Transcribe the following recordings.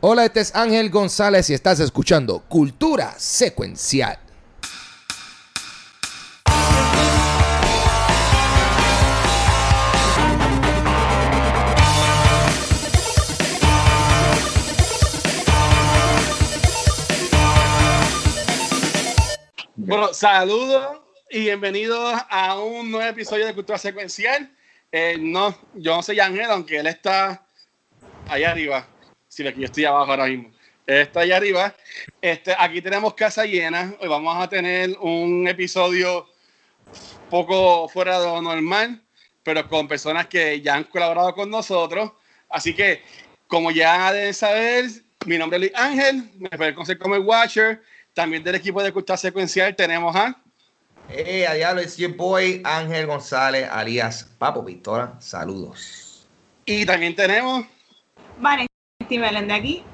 Hola, este es Ángel González y estás escuchando Cultura Secuencial. Bueno, saludos y bienvenidos a un nuevo episodio de Cultura Secuencial. Eh, no, yo no soy Ángel, aunque él está allá arriba. Si sí, que yo estoy abajo ahora mismo. Está allá arriba. Este, aquí tenemos casa llena. Hoy vamos a tener un episodio poco fuera de lo normal, pero con personas que ya han colaborado con nosotros. Así que, como ya deben saber, mi nombre es Luis Ángel, me pueden conocer como el Watcher. También del equipo de Cultura Secuencial tenemos a. Eh, allá lo es your boy Ángel González, alias Papo Pistola. Saludos. Y también tenemos. De aquí.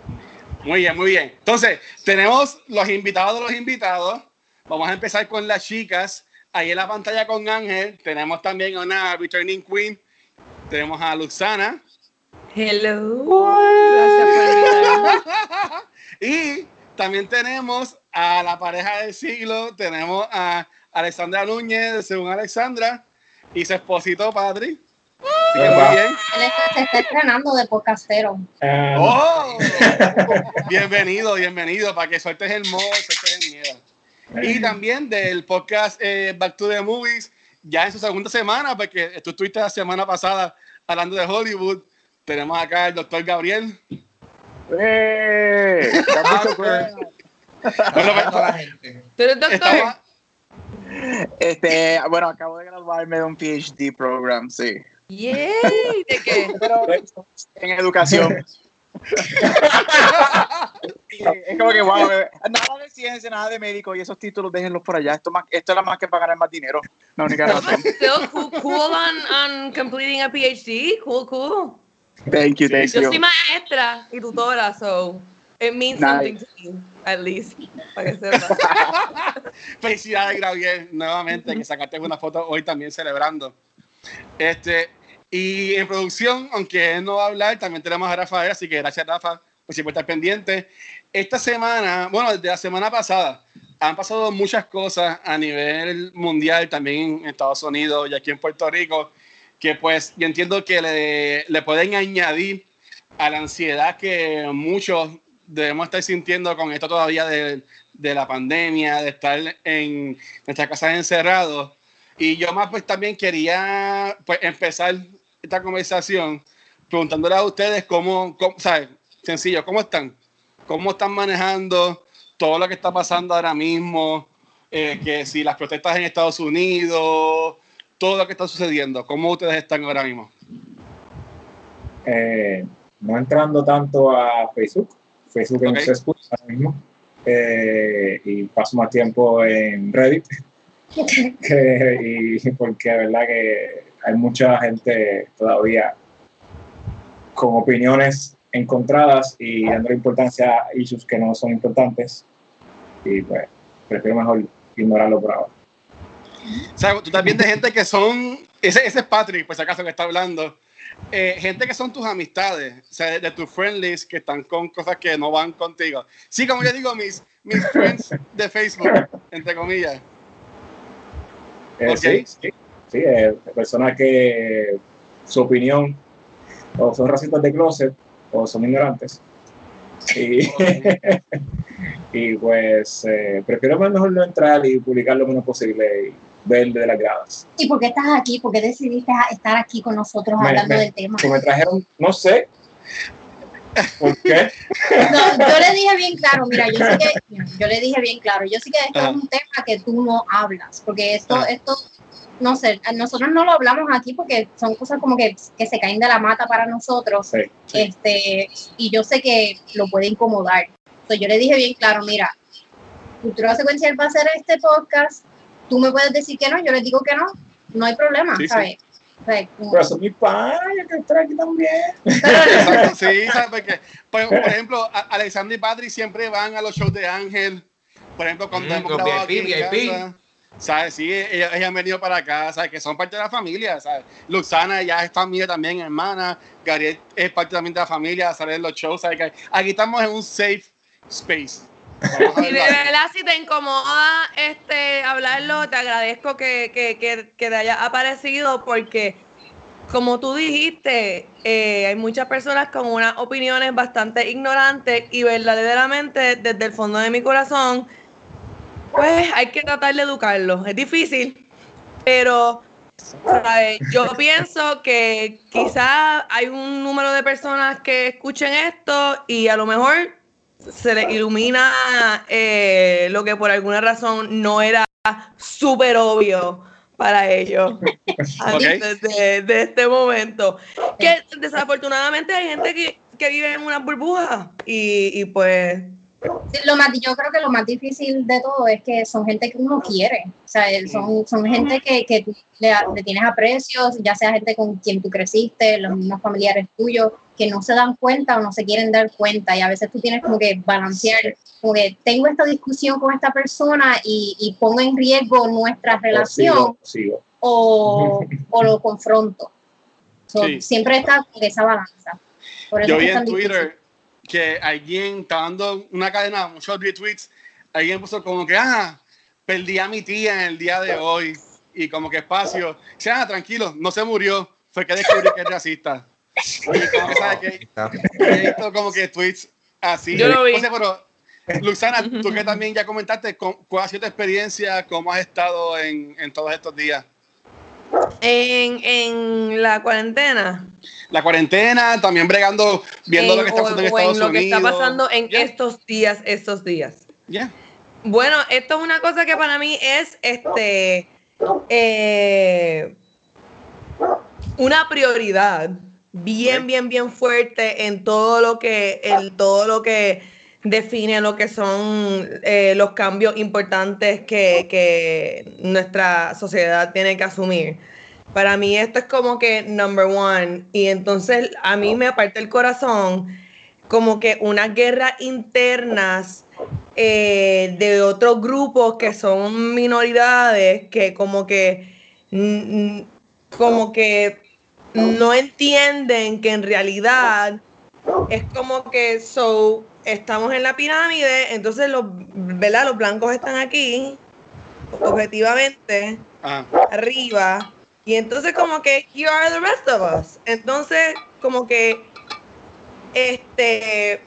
Muy bien, muy bien. Entonces, tenemos los invitados de los invitados. Vamos a empezar con las chicas. Ahí en la pantalla con Ángel tenemos también a una returning queen. Tenemos a Luxana. Hello. Gracias por Y también tenemos a la pareja del siglo. Tenemos a Alexandra Núñez, según Alexandra, y su esposito Patri. muy bien. Él está, se está estrenando de podcastero. ¡Oh! bienvenido, bienvenido, para que sueltes el modo, sueltes el miedo. Y también del podcast eh, Back to the Movies, ya en su segunda semana, porque tú estuviste la semana pasada hablando de Hollywood. Tenemos acá el doctor Gabriel. ¡Eh! gente. ¿Pero doctor? Estaba, este, bueno, acabo de graduarme de un PhD program, sí. Yay, ¿de qué? en educación. es como que, wow, nada de ciencia, nada de médico y esos títulos déjenlos por allá. Esto, más, esto es la más que para ganar más dinero. La única razón. Still cool, cool on, on completing a PhD. Cool, cool. Thank you, thank Yo you. soy maestra y tutora, so it means nice. something to me, at least. Para que sepa. Felicidades, Gabriel, nuevamente, que sacaste una foto hoy también celebrando. Este, y en producción, aunque él no va a hablar, también tenemos a Rafael, así que gracias, Rafa, por siempre estar pendiente. Esta semana, bueno, desde la semana pasada, han pasado muchas cosas a nivel mundial, también en Estados Unidos y aquí en Puerto Rico, que pues yo entiendo que le, le pueden añadir a la ansiedad que muchos debemos estar sintiendo con esto todavía de, de la pandemia, de estar en nuestras casas encerrados. Y yo más pues también quería pues, empezar esta conversación preguntándole a ustedes cómo, cómo ¿sabes? Sencillo, ¿cómo están? ¿Cómo están manejando todo lo que está pasando ahora mismo? Eh, que si las protestas en Estados Unidos, todo lo que está sucediendo, ¿cómo ustedes están ahora mismo? Eh, no entrando tanto a Facebook, Facebook okay. no se escucha ahora mismo, eh, y paso más tiempo en Reddit, que, y porque de verdad que hay mucha gente todavía con opiniones encontradas y dando importancia a issues que no son importantes, y pues prefiero mejor ignorarlo por ahora. O sea, tú también de gente que son, ese, ese es Patrick, por si acaso que está hablando, eh, gente que son tus amistades, o sea, de, de tus friendlies que están con cosas que no van contigo. Sí, como yo digo, mis, mis friends de Facebook, entre comillas. Eh, okay. Sí, sí, sí eh, personas que su opinión o son racistas de closet o son ignorantes. Y, y pues eh, prefiero mejor no entrar y publicar lo menos posible y ver de las gradas. ¿Y por qué estás aquí? ¿Por qué decidiste estar aquí con nosotros me, hablando me, del tema? Que me trajeron, no sé. ¿Por qué? No, yo le dije bien claro, mira, yo sé que, yo le dije bien claro, yo sé que esto ah. es un tema que tú no hablas, porque esto, ah. esto, no sé, nosotros no lo hablamos aquí porque son cosas como que, que se caen de la mata para nosotros, sí, sí. este, y yo sé que lo puede incomodar. Entonces yo le dije bien claro, mira, Cultura Secuencial va a hacer este podcast, tú me puedes decir que no, yo les digo que no, no hay problema, Sí, sí. ¿sabes? O sea, como- Pero son mis padres, quiero estar aquí también. Exacto, sí, ¿sabes? Porque, por, por ejemplo, Alexander y Patrick siempre van a los shows de Ángel. Por ejemplo, cuando Mm, hemos con grabado aquí VIP, en casa. ¿Sabes? Sí, ellas, ellas han venido para acá, ¿sabes? Que son parte de la familia, ¿sabes? Luxana ya es familia también, hermana. Gabriel es parte también de la familia, sale en los shows, ¿sabes? Que aquí estamos en un safe space. Y de verdad, si te incomoda este, hablarlo, te agradezco que, que, que, que te haya aparecido porque, como tú dijiste, eh, hay muchas personas con unas opiniones bastante ignorantes y verdaderamente desde el fondo de mi corazón, pues hay que tratar de educarlos. Es difícil, pero ¿sabes? yo pienso que quizás hay un número de personas que escuchen esto y a lo mejor se les ilumina eh, lo que por alguna razón no era súper obvio para ellos antes de, de este momento. Que desafortunadamente hay gente que, que vive en una burbuja y, y pues Lo más, yo creo que lo más difícil de todo es que son gente que uno quiere. O sea, son, son gente que, que tú le, le tienes aprecio, ya sea gente con quien tú creciste, los mismos familiares tuyos, que no se dan cuenta o no se quieren dar cuenta. Y a veces tú tienes como que balancear, como que tengo esta discusión con esta persona y, y pongo en riesgo nuestra relación Sigo, sigo. o, o lo confronto. So, Sí. Siempre está esa balanza. Por eso Yo vi en difícil. Que alguien está dando una cadena, muchos retweets, alguien puso como que, ah, perdí a mi tía en el día de hoy y como que espacio. Dice, ah, tranquilo, no se murió, fue que descubrí que es racista. Y como que, ¿sabes qué? He visto como que tweets así. Yo lo vi. O sea, pero, Luxana, tú que también ya comentaste, ¿cu- ¿cuál ha sido tu experiencia? ¿Cómo has estado en, en todos estos días? En, en la cuarentena La cuarentena, también bregando, viendo en- lo que está pasando en Estados lo que está pasando en Yeah, estos días, estos días. yeah. Bueno, esto es una cosa que para mí es este eh, una prioridad bien, bien, bien fuerte en todo lo que, en todo lo que define lo que son eh, los cambios importantes que, que nuestra sociedad tiene que asumir. Para mí esto es como que number one. Y entonces a mí me aparte el corazón como que unas guerras internas eh, de otros grupos que son minoridades que como que como que no entienden que en realidad es como que so estamos en la pirámide entonces los ¿verdad? los blancos están aquí objetivamente Ah, arriba. Y entonces como que you are the rest of us. Entonces como que este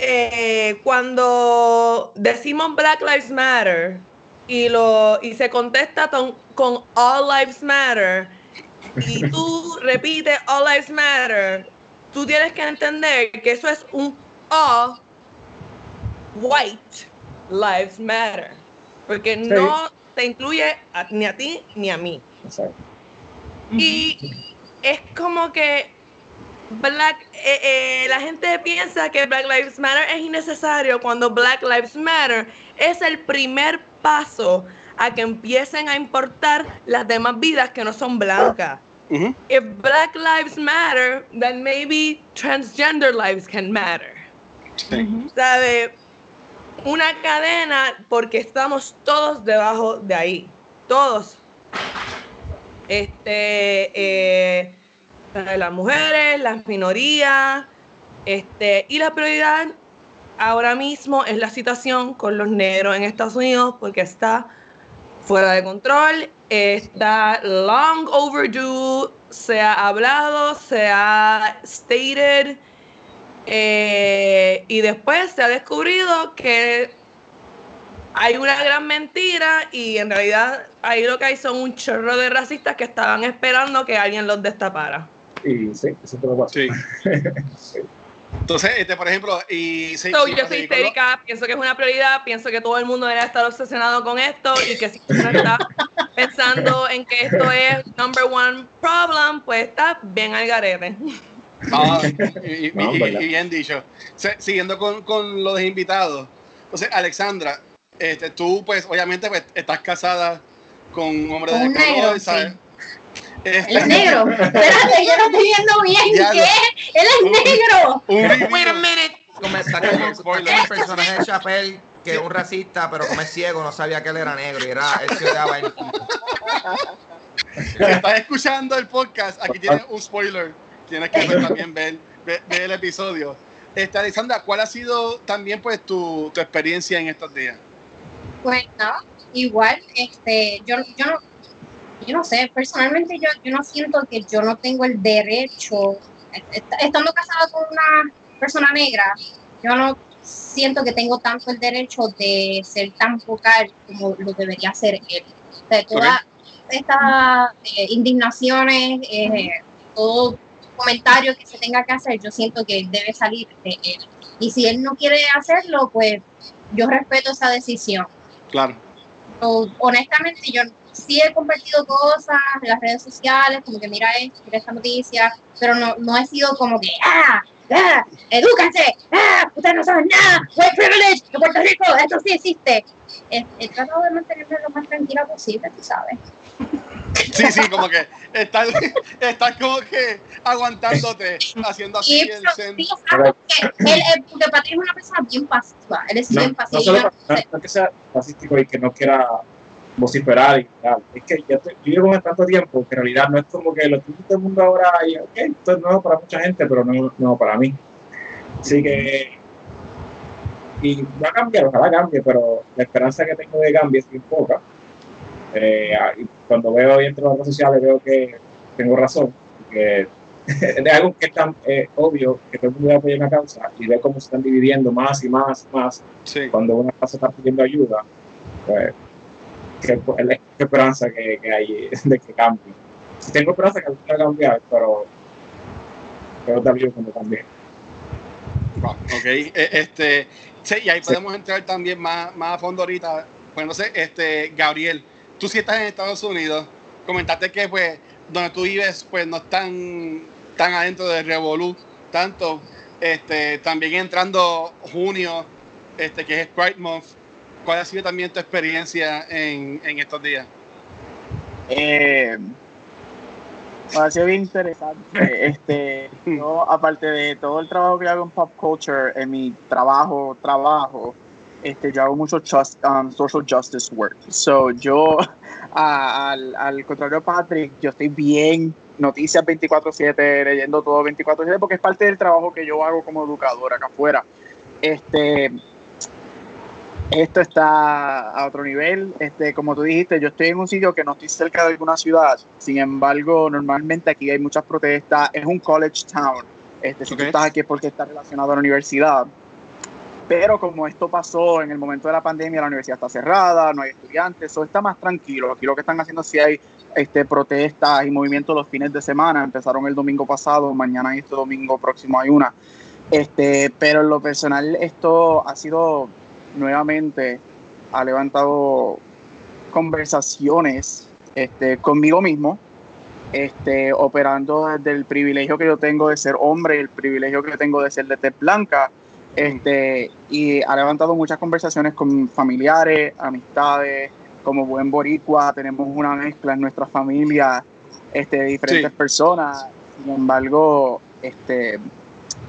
eh, cuando decimos Black Lives Matter y lo y se contesta con, con All Lives Matter y tú repites All Lives Matter tú tienes que entender que eso es un All White Lives Matter porque no te incluye a- ni a ti ni a mí Exacto. y es como que Black, eh, eh, la gente piensa que Black Lives Matter es innecesario cuando Black Lives Matter es el primer paso a que empiecen a importar las demás vidas que no son blancas. If Black Lives Matter, then maybe transgender lives can matter. Sí. ¿Sabe? Una cadena porque estamos todos debajo de ahí. Todos. Este, eh, las mujeres, las minorías, este, y la prioridad ahora mismo es la situación con los negros en Estados Unidos porque está fuera de control, está long overdue, se ha hablado, se ha stated, eh, y después se ha descubrido que hay una gran mentira y en realidad ahí lo que hay son un chorro de racistas que estaban esperando que alguien los destapara. Y sí, eso te lo pasa. Sí. Entonces, este, por ejemplo, y sí, So, sí, yo soy histérica, pienso que es una prioridad, pienso que todo el mundo debería estar obsesionado con esto y que si uno está pensando en que esto es number one problem, pues está bien al garete. Ah, y, y- No, y- verdad. y bien dicho. Se- siguiendo con, con los invitados. Entonces, Alexandra, este, tú, pues, obviamente, pues, estás casada con un hombre de color, negro, ¿sabes? sí. Este, Él es negro. Espérate, yo no estoy viendo bien. Ya ¿Qué? lo- Él es negro. Un Wait a está como, está como el personaje de Chappelle que un racista, pero como es ciego, no sabía que él era negro y era, él se odiaba él. Estás escuchando el podcast, aquí tienes un spoiler. Tienes que ver, también ver, ver- ver el episodio. Este, Alexandra, ¿cuál ha sido también pues tu, tu experiencia en estos días? Pues nada, igual, este, yo, yo no, yo no sé, personalmente yo, yo no siento que yo no tengo el derecho, est- estando casada con una persona negra, yo no siento que tengo tanto el derecho de ser tan vocal como lo debería ser él. O sea, todas estas eh, indignaciones, eh, todo comentario que se tenga que hacer, yo siento que debe salir de él. Y si él no quiere hacerlo, pues yo respeto esa decisión. Claro. So, honestamente, yo sí he compartido cosas en las redes sociales, como que mira esto, mira esta noticia, pero no, no he sido como que, ¡ah! ¡ah! ¡Edúquense! ¡ah! ¡Ustedes no saben nada! ¡White privilege! ¡De Puerto Rico! ¡Esto sí existe! He, he tratado de mantenerme lo más tranquila posible, tú sabes. Sí, sí, como que estás, estás como que aguantándote, haciendo así Y el pero, zen. sí, porque él, porque Patrick es una persona bien pasiva, él es No, bien no pasiva. solo no, no que sea racístico y que no quiera vociferar y tal. Es que yo, te- yo llevo tanto tiempo que en realidad no es como que lo que todo el mundo ahora, y, ok, esto es nuevo para mucha gente, pero no es nuevo para mí. Así que, y va a cambiar, ojalá cambie, pero la esperanza que tengo de cambio es muy poca. Eh, y cuando veo y entro a las redes sociales veo que tengo razón, que es algo que es tan eh, obvio que todo el mundo apoya una causa y ve cómo se están dividiendo más y más y más Sí. cuando una casa está pidiendo ayuda, pues, esperanza que, que hay de que cambie. Si tengo esperanza que va a cambiar, pero pero también cuando cambie. Wow, ok, eh, este, sí, y ahí podemos entrar también más, más a fondo ahorita. Pues no sé, este, Gabriel, tú sí estás en Estados Unidos, comentaste que pues donde tú vives pues no están tan adentro de Revolú tanto, este, también entrando junio, este, que es Pride Month, ¿cuál ha sido también tu experiencia en, en estos días? Eh, ha sido bien interesante. Este, yo, aparte de todo el trabajo que hago en pop culture, en mi trabajo, trabajo, este, yo hago mucho just, um, social justice work. So, yo, a- al, al contrario de Patrick, yo estoy bien noticias 24/7, leyendo todo 24/7, porque es parte del trabajo que yo hago como educador acá afuera. Este, esto está a otro nivel. Este, como tú dijiste, yo estoy en un sitio que no estoy cerca de alguna ciudad. Sin embargo, normalmente aquí hay muchas protestas. Es un college town. Este, si tú estás aquí es porque está relacionado a la universidad. Pero como esto pasó en el momento de la pandemia, la universidad está cerrada, no hay estudiantes, eso está más tranquilo. Aquí lo que están haciendo sí hay este, protestas y movimientos los fines de semana. Empezaron el domingo pasado, mañana y este domingo próximo hay una. Este, pero en lo personal esto ha sido nuevamente ha levantado conversaciones este, conmigo mismo, este, operando desde el privilegio que yo tengo de ser hombre, el privilegio que tengo de ser de tez blanca, este, y ha levantado muchas conversaciones con familiares, amistades, como buen boricua, tenemos una mezcla en nuestra familia este, de diferentes Sí. personas, sin embargo, este,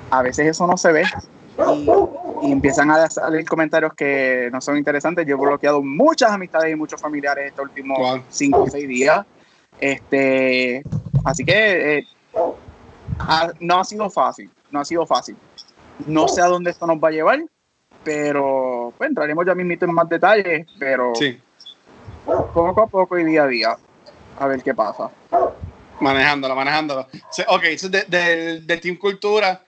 a veces eso no se ve y, y empiezan a salir comentarios que no son interesantes. Yo he bloqueado muchas amistades y muchos familiares estos últimos Wow. cinco o seis días. Este, así que eh, ha- no ha sido fácil, no ha sido fácil. No sé a dónde esto nos va a llevar, pero pues, entraremos ya mismito en más detalles, pero Sí, poco a poco y día a día, a ver qué pasa. manejándolo, manejándolo. Ok, eso es de- del- del Team Cultura,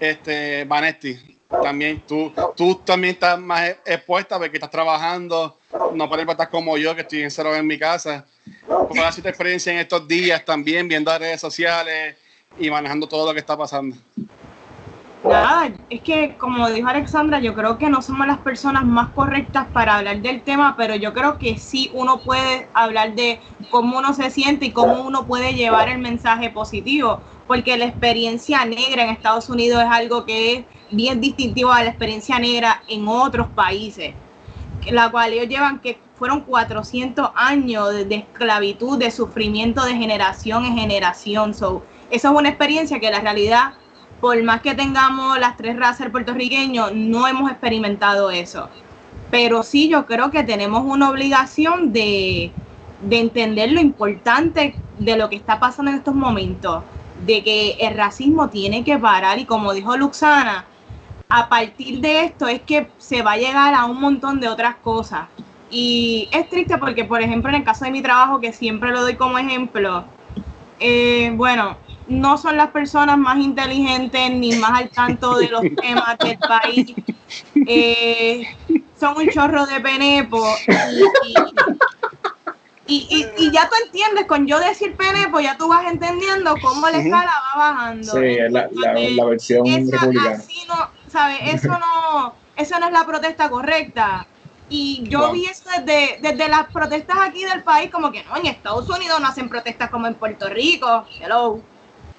este, Vanetti, también tú, tú también estás más expuesta porque estás trabajando, no puedes estar como yo, que estoy encerrado en mi casa. ¿Cómo ha sido tu experiencia en estos días también, viendo las redes sociales y manejando todo lo que está pasando? Nada, es que como dijo Alexandra, yo creo que no somos las personas más correctas para hablar del tema, pero yo creo que sí uno puede hablar de cómo uno se siente y cómo uno puede llevar el mensaje positivo, porque la experiencia negra en Estados Unidos es algo que es bien distintivo a la experiencia negra en otros países, la cual ellos llevan que fueron 400 años de, esclavitud, de sufrimiento de generación en generación. So, eso es una experiencia que la realidad por más que tengamos las tres razas puertorriqueños, no hemos experimentado eso. pero sí yo creo que tenemos una obligación de entender lo importante de lo que está pasando en estos momentos, de que el racismo tiene que parar y como dijo Luxana, a partir de esto es que se va a llegar a un montón de otras cosas. Y es triste porque, por ejemplo, en el caso de mi trabajo, que siempre lo doy como ejemplo, eh, bueno, no son las personas más inteligentes ni más al tanto de los temas del país. Eh, son un chorro de penepo. Y, y, ya tú entiendes, con yo decir penepo, ya tú vas entendiendo cómo la escala va bajando. Sí, la, la, versión republicana. no, ¿sabes? Eso no, eso no es la protesta correcta. Y yo vi eso desde, desde las protestas aquí del país, como que no, en Estados Unidos no hacen protestas como en Puerto Rico. Hello.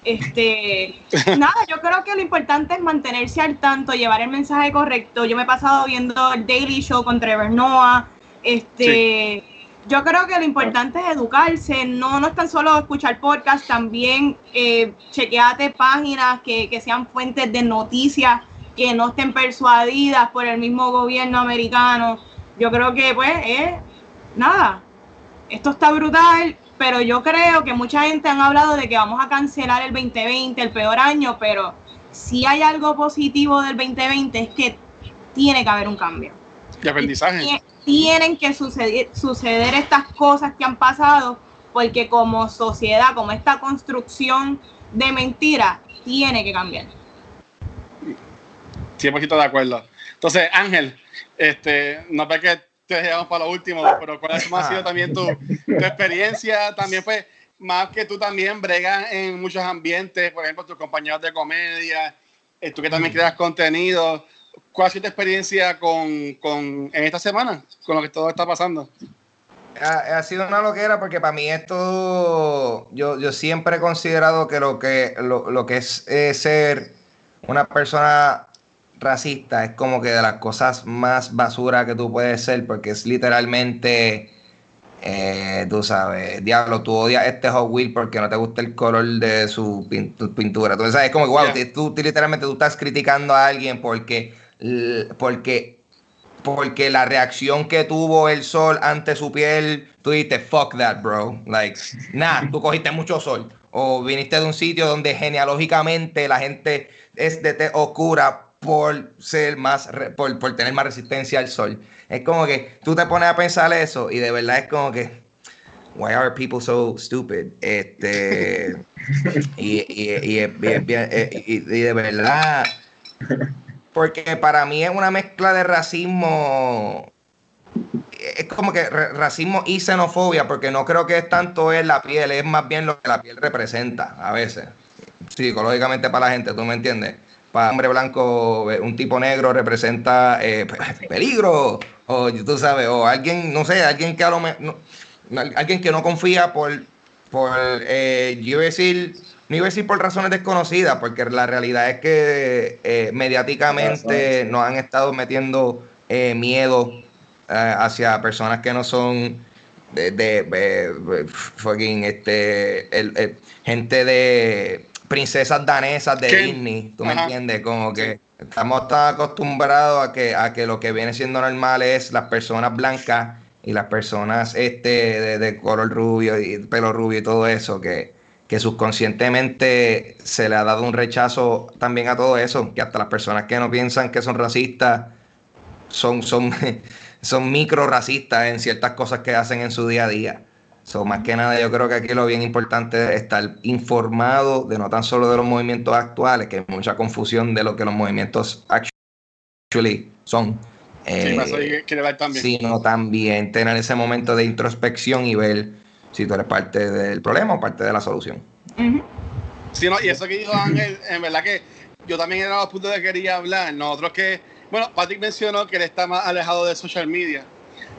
Este, nada, yo creo que lo importante es mantenerse al tanto, llevar el mensaje correcto. Yo me he pasado viendo el Daily Show con Trevor Noah. Este, yo creo que lo importante es educarse, no, no es tan solo escuchar podcast, también eh, chequeate páginas que, que sean fuentes de noticias que no estén persuadidas por el mismo gobierno americano yo creo que pues es nada, esto está brutal, pero yo creo que mucha gente han hablado de que vamos a cancelar el 2020, el peor año, pero si hay algo positivo del 2020 es que tiene que haber un cambio. Y aprendizaje. tienen que suceder, suceder estas cosas que han pasado porque como sociedad, como esta construcción de mentira, tiene que cambiar. 100% de acuerdo. Entonces, Ángel, este, no ve que te dejamos para lo último, pero ¿cuál ha sido también tu, experiencia? También fue más que tú también bregas en muchos ambientes, por ejemplo, tus compañeros de comedia, eh, tú que también creas contenido. ¿Cuál ha sido tu experiencia con, con, en esta semana, con lo que todo está pasando? Ha, sido una loquera porque para mí esto, yo, yo siempre he considerado que lo que, lo, lo que es ser una persona racista es como que de las cosas más basura que tú puedes ser, porque es literalmente, eh, tú sabes, diablo, tú odias este Hot Wheel porque no te gusta el color de su pintura. Entonces, es como que, wow, tú, literalmente tú estás criticando a alguien porque, porque, porque la reacción que tuvo el sol ante su piel, tú dijiste, fuck that, bro. Like, nah, tú cogiste mucho sol. O viniste de un sitio donde genealógicamente la gente es de te oscura por ser más, por, por, tener más resistencia al sol. Es como que tú te pones a pensar eso y de verdad es como que, why are people so stupid? Este, y, y, y, y, de verdad, porque para mí es una mezcla de racismo, es como que racismo y xenofobia, porque no creo que es tanto en la piel, es más bien lo que la piel representa a veces, psicológicamente para la gente, ¿tú me entiendes? para hombre blanco, eh, un tipo negro representa eh, peligro, o tú sabes, o alguien, no sé, alguien que a lo no, confía por, por eh, yo decir, no iba a decir por razones desconocidas, porque la realidad es que eh, mediáticamente nos han estado metiendo miedo hacia personas que no son de, de, fucking este el, gente de princesas danesas de Disney, ¿tú me entiendes? Como que estamos tan acostumbrados a que, a que lo que viene siendo normal es las personas blancas y las personas este de, color rubio y pelo rubio y todo eso, que, que subconscientemente se le ha dado un rechazo también a todo eso, que hasta las personas que no piensan que son racistas son, son, son micro racistas en ciertas cosas que hacen en su día a día. So, más que nada, yo creo que aquí lo bien importante es estar informado de no tan solo de los movimientos actuales, que hay mucha confusión de lo que los movimientos actually son. Eh, también. Sino también tener ese momento de introspección y ver si tú eres parte del problema o parte de la solución. Sí, no, y eso que dijo Ángel, en verdad que yo también era los puntos que quería hablar. Nosotros que, bueno, Patrick mencionó que él está más alejado de social media.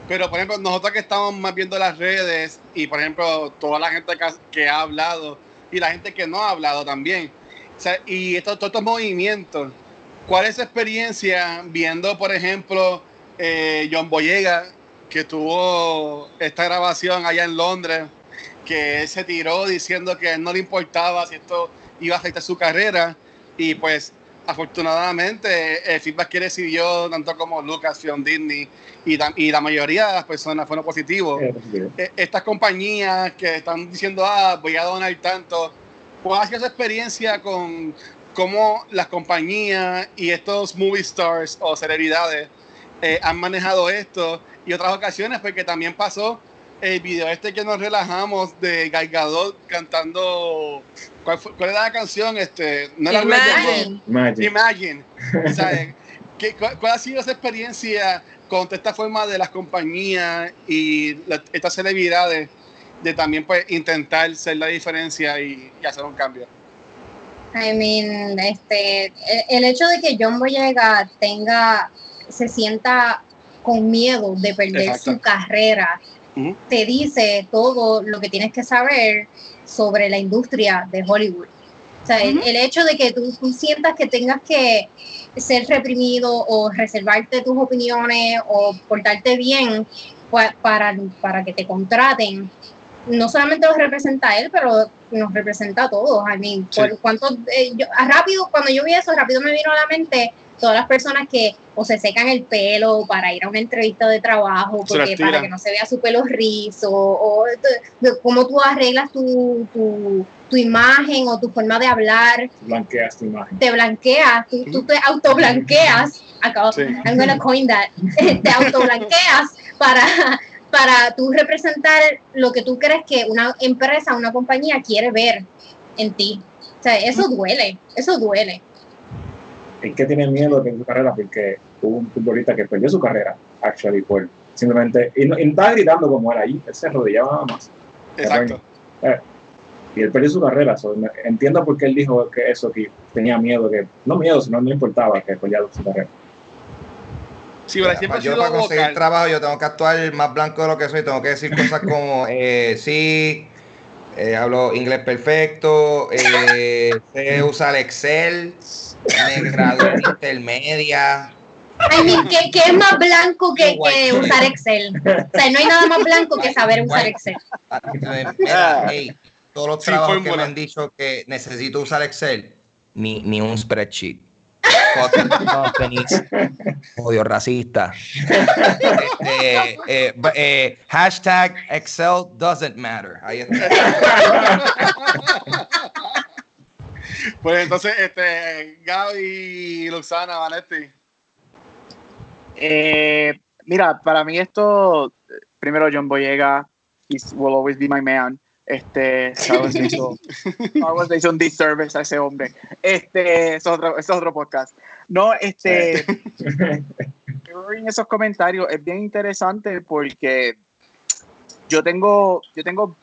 Pero, por ejemplo, nosotros que estamos más viendo las redes y, por ejemplo, toda la gente que ha, hablado y la gente que no ha hablado también. y estos, todos estos movimientos, ¿cuál es su experiencia viendo, por ejemplo, eh, John Boyega, que tuvo esta grabación allá en Londres, que él se tiró diciendo que no le importaba si esto iba a afectar su carrera y pues afortunadamente el feedback que recibió tanto como Lucas, Film Disney y, y, la mayoría de las personas fueron positivos. Eh, estas compañías que están diciendo, ah, voy a donar tanto, ¿cuál ha sido su experiencia con cómo las compañías y estos movie stars o celebridades eh, han manejado esto? Y otras ocasiones, porque también pasó el video este que nos relajamos de Gal Gadot cantando ¿cuál, fue, ¿cuál, era la canción? Este, no era Imagine. Imagine. Imagine. ¿qué, cuál, cuál, ha sido esa experiencia con esta forma de las compañías y la, estas celebridades de también pues intentar ser la diferencia y, y hacer un cambio? I mean, este, el, el hecho de que John Boyega tenga, se sienta con miedo de perder Exacto. su carrera te dice todo lo que tienes que saber sobre la industria de Hollywood. O sea, el, el, hecho de que tú, tú, sientas que tengas que ser reprimido o reservarte tus opiniones o portarte bien para, para que te contraten, no solamente los representa a él, pero nos representa a todos. I mean, sí. por cuánto, eh, yo, rápido, cuando yo vi eso, rápido me vino a la mente todas las personas que o se secan el pelo para ir a una entrevista de trabajo, porque para que no se vea su pelo rizo, o, cómo tú arreglas tu, tu, tu, imagen o tu forma de hablar. Blanqueas tu imagen. Te blanqueas, tú, tú te autoblanqueas. Acabo, sí. I'm gonna coin that. te autoblanqueas para para tú representar lo que tú crees que una empresa, una compañía quiere ver en ti. O sea, eso duele, eso duele es que tiene miedo de su carrera porque hubo un futbolista que perdió su carrera, actually, por simplemente, y no, y no estaba gritando como era ahí, él se arrodillaba nada más. Exacto. Eh, y él perdió su carrera, so, entiendo por qué él dijo que eso, que tenía miedo, que no miedo, sino no importaba que perdiera su carrera. Sí, pero siempre yo para conseguir vocal. trabajo yo tengo que actuar más blanco de lo que soy, tengo que decir cosas como eh, sí, eh, hablo inglés perfecto, eh, sé usar Excel, me gradué en intermedia. I mean, ¿qué, ¿qué, es más blanco que, que, usar Excel? O sea, no hay nada más blanco que saber usar Excel. Mira, hey, todos los trabajos sí, que me han dicho que necesito usar Excel, ni, ni un spreadsheet. companies, odio racista. Este, eh, eh, hashtag Excel doesn't matter. Ahí está. Pues entonces, este, Gaby Luxana, Vanetti. Eh, mira, para mí esto, primero John Boyega, he will always be my man. Este, Star le hizo, hizo un disservice a ese hombre. Este, es otro, es otro podcast. No, este, en esos comentarios es bien interesante porque yo tengo, yo tengo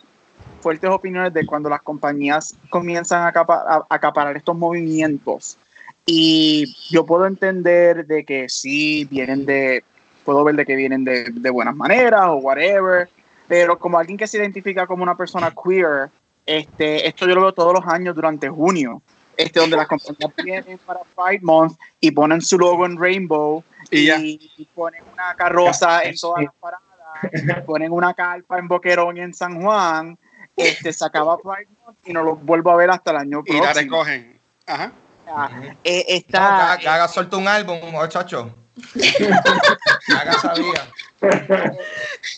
fuertes opiniones de cuando las compañías comienzan a, acapar, a acaparar estos movimientos. Y yo puedo entender de que sí vienen de, puedo ver de que vienen de, de buenas maneras o whatever, pero como alguien que se identifica como una persona queer, este, esto yo lo veo todos los años durante junio, este, donde las compañías vienen para Pride Month y ponen su logo en Rainbow y, y ponen una carroza en todas las paradas, ponen una carpa en Boquerón y en San Juan, este, se acaba Pride Month y no lo vuelvo a ver hasta el año próximo. Y la recogen. Ajá. Ya, eh, está, no, que, haga suelto un álbum, muchacho. haga sabía.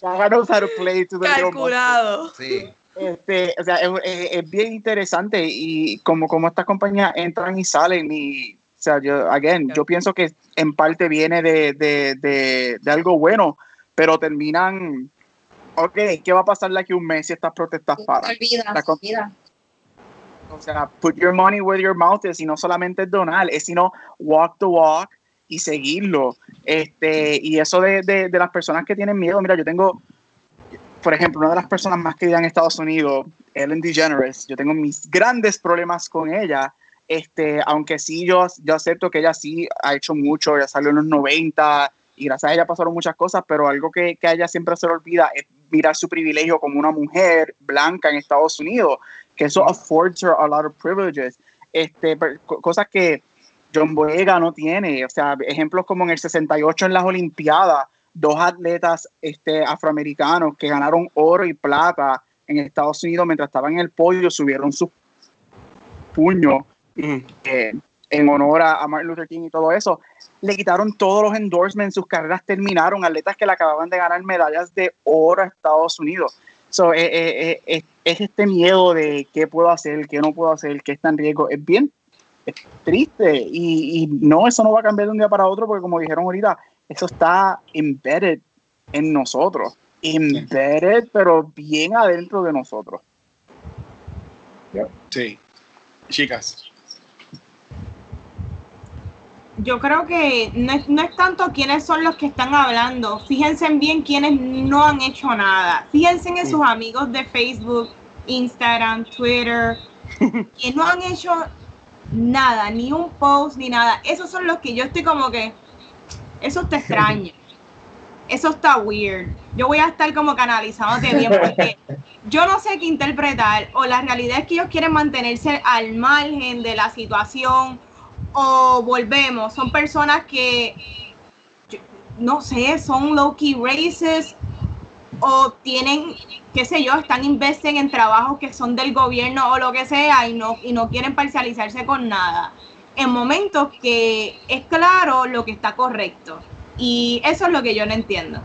Haga how to play to the Calculado. Sí. Este, o sea, es, es, es, bien interesante y como, como estas compañías entran y salen y, o sea, yo, again, yo pienso que en parte viene de, de, de, de algo bueno, pero terminan ok, ¿qué va a pasar de aquí un mes si estas protestas paran? Olvida, la olvida. O sea, put your money where your mouth is y no solamente es donar, es sino walk the walk y seguirlo. Este, y eso de, de, de las personas que tienen miedo, mira, yo tengo, por ejemplo, una de las personas más queridas en Estados Unidos, Ellen DeGeneres, yo tengo mis grandes problemas con ella, este, aunque sí yo, yo acepto que ella sí ha hecho mucho, ya salió en los 90 y gracias a ella pasaron muchas cosas, pero algo que, que a ella siempre se le olvida es mirar su privilegio como una mujer blanca en Estados Unidos, que eso affords her a lot of privileges, este, cosas que John Boyega no tiene, o sea, ejemplos como en el 68 en las Olimpiadas, dos atletas este, afroamericanos que ganaron oro y plata en Estados Unidos mientras estaban en el podio, subieron sus puños. Eh, en honor a, Martin Luther King y todo eso, le quitaron todos los endorsements, sus carreras terminaron, atletas que le acababan de ganar medallas de oro a Estados Unidos. So, eh, eh, eh, es este miedo de qué puedo hacer, qué no puedo hacer, qué está en riesgo. Es bien triste y, y, no, eso no va a cambiar de un día para otro porque como dijeron ahorita, eso está embedded en nosotros. Embedded, pero bien adentro de nosotros. Sí. Chicas. Yo creo que no es, no es tanto quiénes son los que están hablando. Fíjense bien quiénes no han hecho nada. Fíjense en sus amigos de Facebook, Instagram, Twitter, que no han hecho nada, ni un post, ni nada. Esos son los que yo estoy como que, eso te extraña. Eso está weird. Yo voy a estar como canalizándote bien porque yo no sé qué interpretar. O la realidad es que ellos quieren mantenerse al margen de la situación. O volvemos. Son personas que, no sé, son low-key racist. O tienen, qué sé yo, están investing en trabajos que son del gobierno o lo que sea y no, y no quieren parcializarse con nada. En momentos que es claro lo que está correcto y eso es lo que yo no entiendo.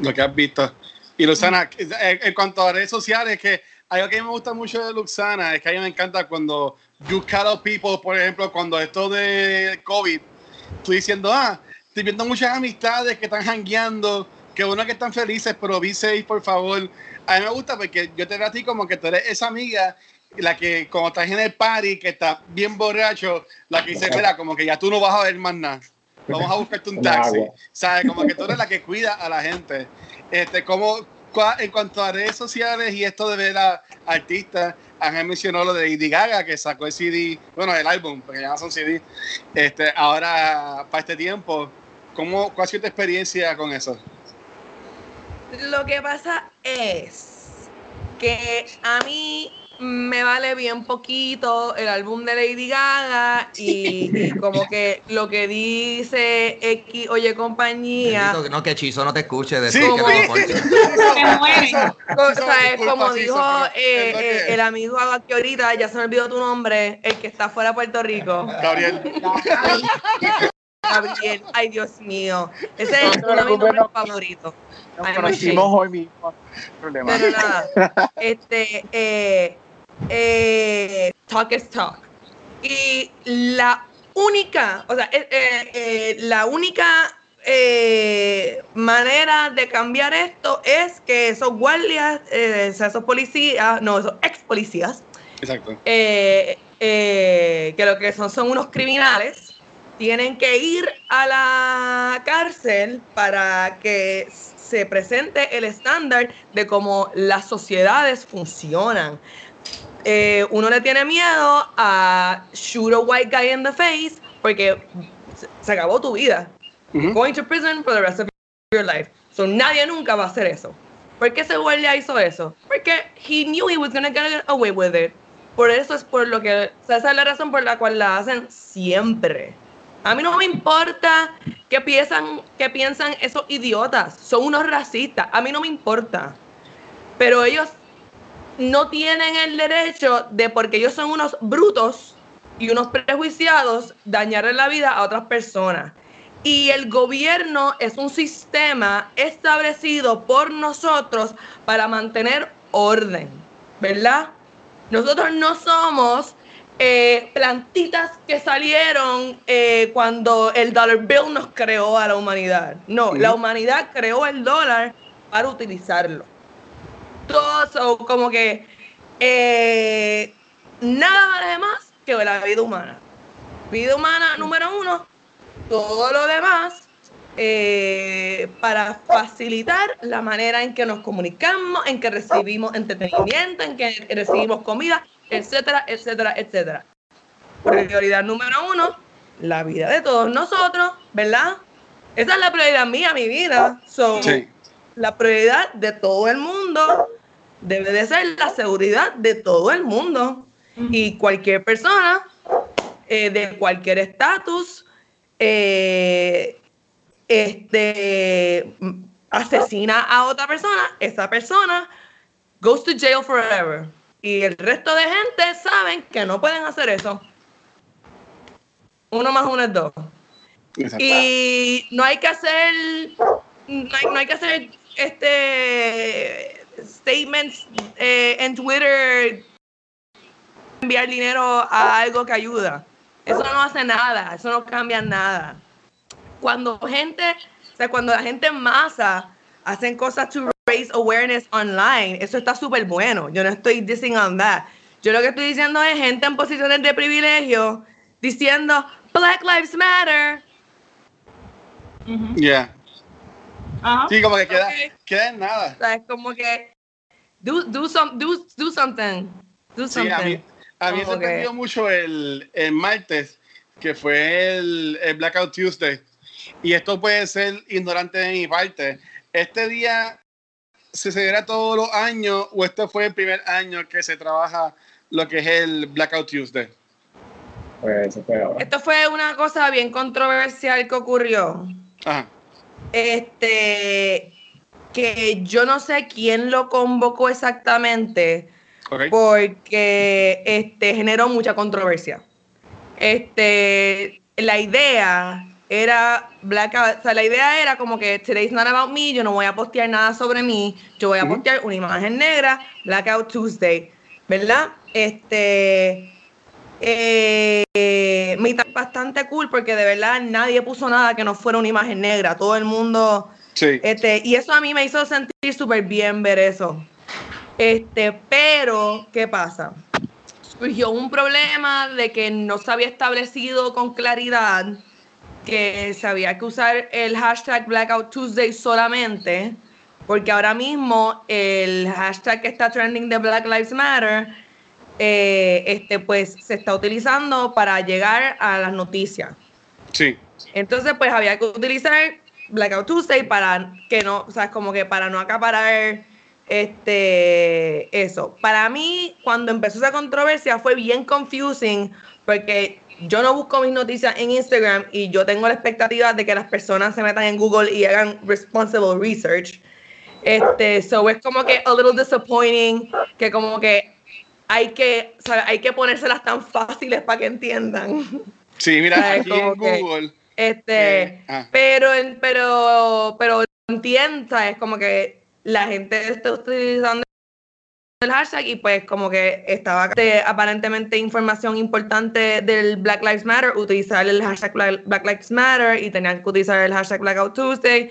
Lo que has visto. Y Luxana, en cuanto a redes sociales, que algo que a mí me gusta mucho de Luxana es que a mí me encanta cuando you call people, por ejemplo, cuando esto de COVID, tú diciendo, ah, estoy viendo muchas amistades que están hangueando, que uno que están felices, pero safe, por favor. A mí me gusta porque yo te veo a ti como que tú eres esa amiga, la que cuando estás en el party, que está bien borracho, la que dice, mira, como que ya tú no vas a ver más nada vamos a buscarte un taxi. ¿Sabes? Como que tú eres la que cuida a la gente. Este, como, en cuanto a redes sociales y esto de ver a artistas, Ángel mencionó lo de Lady Gaga, que sacó el CD, bueno, el álbum, porque ya no son CD. Este, ahora, para este tiempo, ¿cómo, ¿cuál ha sido tu experiencia con eso? Lo que pasa es que a mí me vale bien poquito el álbum de Lady Gaga y, como que lo que dice X, oye compañía. no, que Chizo no te escuche de sí, como, como dijo eh, eh, el amigo aquí ahorita, ya se me olvidó tu nombre, el que está fuera de Puerto Rico. Gabriel. Gabriel, ay Dios mío. Ese es uno de mis nombres favoritos. Nos hoy mismo. Problema. Pero nada, este, eh, eh, talk is talk. Y la única, o sea, eh, eh, la única manera de cambiar esto es que esos guardias, esos policías, no, esos ex policías, Exacto. que lo que son son unos criminales, tienen que ir a la cárcel para que se presente el estándar de cómo las sociedades funcionan. Eh, uno le tiene miedo a shoot a white guy in the face porque se acabó tu vida. Going to prison for the rest of your life. So nadie nunca va a hacer eso. ¿Por qué ese guardia hizo eso? Porque he knew he was going to get away with it. Por eso es por lo que, esa es la razón por la cual la hacen siempre. A mí no me importa qué piensan, qué piensan esos idiotas. Son unos racistas. A mí no me importa. Pero ellos no tienen el derecho de, porque ellos son unos brutos y unos prejuiciados, dañarle la vida a otras personas. Y el gobierno es un sistema establecido por nosotros para mantener orden, ¿verdad? Nosotros no somos eh, plantitas que salieron eh, cuando el dollar bill nos creó a la humanidad. No, la humanidad creó el dólar para utilizarlo todo, como que eh, nada vale más que la vida humana. Vida humana número uno, todo lo demás eh, para facilitar la manera en que nos comunicamos, en que recibimos entretenimiento, en que recibimos comida, etcétera, etcétera, etcétera. Prioridad número uno, la vida de todos nosotros, ¿verdad? Esa es la prioridad mía, mi vida. So, la prioridad de todo el mundo debe de ser la seguridad de todo el mundo y cualquier persona eh, de cualquier estatus eh, este asesina a otra persona, esa persona goes to jail forever. Y el resto de gente saben que no pueden hacer eso. Uno más uno es dos. Exacto. Y no hay que hacer, no hay, no hay que hacer este statements eh, en Twitter, enviar dinero a algo que ayuda. Eso no hace nada, eso no cambia nada. Cuando gente, o sea, cuando la gente en masa hacen cosas to raise awareness online, eso está súper bueno. Yo no estoy dissing on that. Yo lo que estoy diciendo es gente en posiciones de privilegio diciendo Black Lives Matter. Yeah. Ajá. Sí, como que queda, queda en nada. O sea, es como que do, do, some, do, do something. Do Sí, something. a mí, a mí me que- sorprendió mucho el, el martes, que fue el, el Blackout Tuesday. Y esto puede ser ignorante de mi parte. ¿Este día se celebra todos los años o este fue el primer año que se trabaja lo que es el Blackout Tuesday? Pues eso fue ahora. Esto fue una cosa bien controversial que ocurrió. Ajá. Este, que yo no sé quién lo convocó exactamente, porque este, generó mucha controversia. Este, la idea era o sea, la idea era como que today's not about me, yo no voy a postear nada sobre mí, yo voy a postear una imagen negra, Blackout Tuesday, ¿verdad? Este, eh, me está bastante cool porque de verdad nadie puso nada que no fuera una imagen negra, todo el mundo Sí. este, y eso a mí me hizo sentir súper bien ver eso. Este, pero, ¿qué pasa? Surgió un problema de que no se había establecido con claridad que se había que usar el hashtag Blackout Tuesday solamente, porque ahora mismo el hashtag que está trending de Black Lives Matter, eh, este, pues se está utilizando para llegar a las noticias. Sí. Entonces, pues había que utilizar Blackout Tuesday para que no, o sea, como que para no acaparar este eso. Para mí, cuando empezó esa controversia fue bien confusing porque yo no busco mis noticias en Instagram y yo tengo la expectativa de que las personas se metan en Google y hagan responsible research. Este, so es como que a little disappointing que como que hay que, o sea, hay que ponérselas tan fáciles para que entiendan. Sí, mira, aquí en que- Google. Este, Eh, ah. pero, pero, pero entienda, es como que la gente está utilizando el hashtag y pues como que estaba este, aparentemente información importante del Black Lives Matter, utilizar el hashtag Black, Black Lives Matter y tenían que utilizar el hashtag Blackout Tuesday.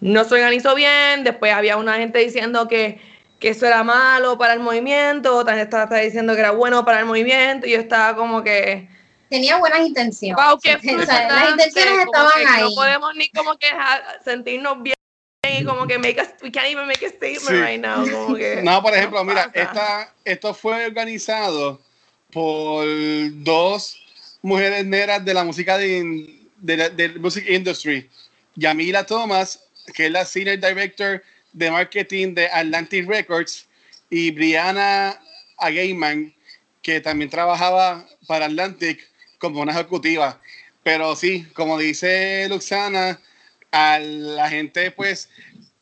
No se organizó bien, después había una gente diciendo que, que eso era malo para el movimiento, otra gente estaba diciendo que era bueno para el movimiento, y yo estaba como que... Tenía buenas intenciones. Wow, qué O sea, las intenciones estaban que ahí. No podemos ni como que sentirnos bien y como que make a, we can't even make a statement Sí. right now. Como que, No, por ejemplo, ¿qué mira, esta, esto fue organizado por dos mujeres negras de la música de, de, la- del music industry. Yamila Thomas, que es la senior director de marketing de Atlantic Records, y Brianna Agayman, que también trabajaba para Atlantic como una ejecutiva. Pero sí, como dice Luxana, a la gente pues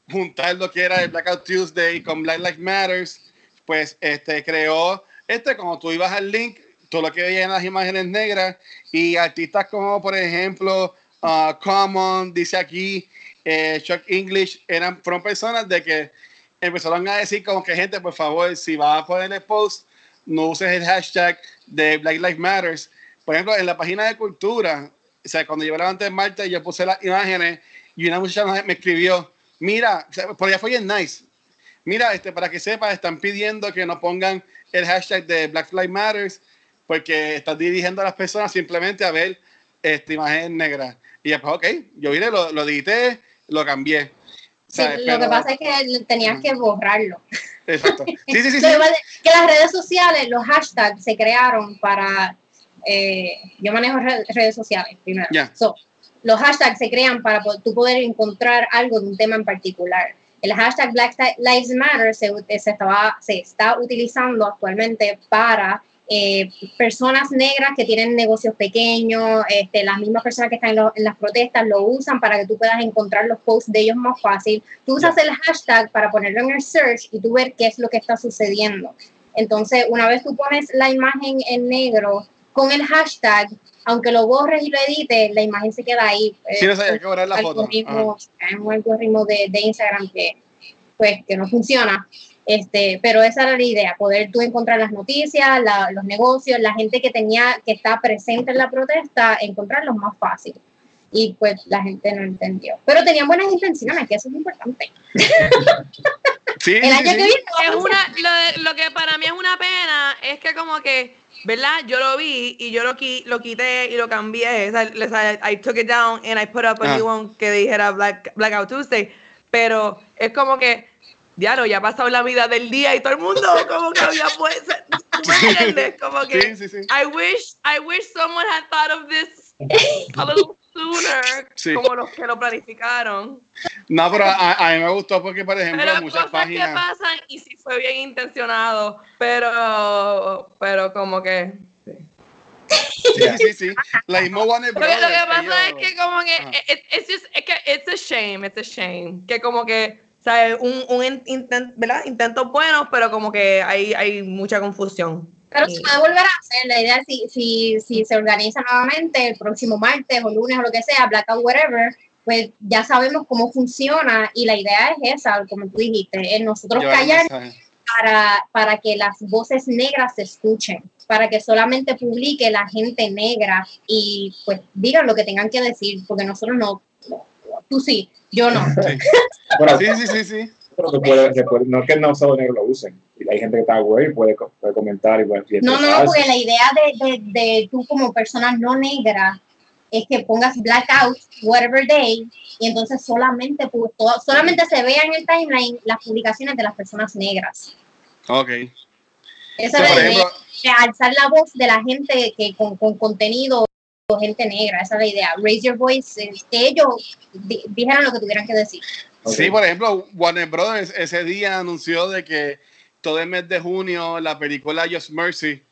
juntar lo que era el Blackout Tuesday con Black Lives Matters, pues este creó este como tú ibas al link, todo lo que veías en las imágenes negras y artistas como por ejemplo uh, Common, dice aquí, eh, Chuck English, eran fueron personas de que empezaron a decir como que gente, por favor, si vas a poner el post, no uses el hashtag de Black Lives Matters. Por ejemplo, en la página de cultura, o sea, cuando yo levanté en Marta, yo puse las imágenes y una muchacha me escribió, mira, o sea, por allá fue bien nice. Mira, este, para que sepas, están pidiendo que no pongan el hashtag de Black Lives Matters porque están dirigiendo a las personas simplemente a ver esta imagen negra. Y después, ok, yo vine, lo, lo edité, lo cambié. Sí, lo Pero- que pasa es que tenías que borrarlo. Exacto. Sí, sí, sí. Lo que pasa es que las redes sociales, los hashtags se crearon para. eh, yo manejo re- redes sociales primero. Ya. So, los hashtags se crean para tú poder encontrar algo de un tema en particular. El hashtag Black Lives Matter se, se, estaba, se está utilizando actualmente para eh, personas negras que tienen negocios pequeños, este, las mismas personas que están en, lo- en las protestas lo usan para que tú puedas encontrar los posts de ellos más fácil. Tú usas el hashtag para ponerlo en el search y tú ver qué es lo que está sucediendo. Entonces, una vez tú pones la imagen en negro con el hashtag, aunque lo borres y lo edites, la imagen se queda ahí. Sí, no sé, hay que borrar la foto. algoritmo, hay un algoritmo de, de Instagram que, pues, que no funciona. Este, pero esa era la idea, poder tú encontrar las noticias, la- los negocios, la gente que tenía, que está presente en la protesta, encontrarlos más fácil. Y pues la gente no entendió. Pero tenían buenas intenciones, que eso es importante. Sí, El año sí. que viene es una lo, lo que para mí es una pena es que como que verdad yo lo vi y yo lo, qui- lo quité y lo cambié o sea, sea, I took it down and I put up a Ah. new one que dijera Black, Blackout Tuesday pero es como que diablo ya ha pasado la vida del día y todo el mundo como que había puesto como que Sí, sí, sí. I wish I wish someone had thought of this a little sooner como los que lo planificaron No, pero a, a mí me gustó porque, por ejemplo, pero muchas cosas que páginas. pasan y sí fue bien intencionado, pero pero como que Sí, sí, sí. La misma Warner lo que, lo que Brothers, pasa ellos- es que como que it- it's just es que it's a shame, it's a shame que como que ¿sabes? un un in- intent, ¿verdad? intentos buenos, pero como que hay hay mucha confusión. Pero se puede volver a hacer. La idea es si, si, si se organiza nuevamente el próximo martes o lunes o lo que sea, blackout, whatever, pues ya sabemos cómo funciona y la idea es esa, como tú dijiste, es nosotros callar para, para que las voces negras se escuchen, para que solamente publique la gente negra y pues digan lo que tengan que decir, porque nosotros no, no, tú sí, yo no. Sí. Bueno, Sí, sí, sí, sí. pero se puede, se puede- no es que no solo negros lo usen. Y hay gente que está güey y puede, co- puede comentar y puede y No, no, no, expresarse. porque la idea de, de, de tú como persona no negra es que pongas blackout, whatever day, y entonces solamente, solamente se vea en el timeline las publicaciones de las personas negras. Ok. Esa es la idea, alzar la voz de la gente que con, con contenido gente negra, esa es la idea. Raise your voice, eh, que ellos di- dijeran lo que tuvieran que decir. Ok. Sí, por ejemplo, Warner Brothers ese día anunció de que todo el mes de junio la película Just Mercy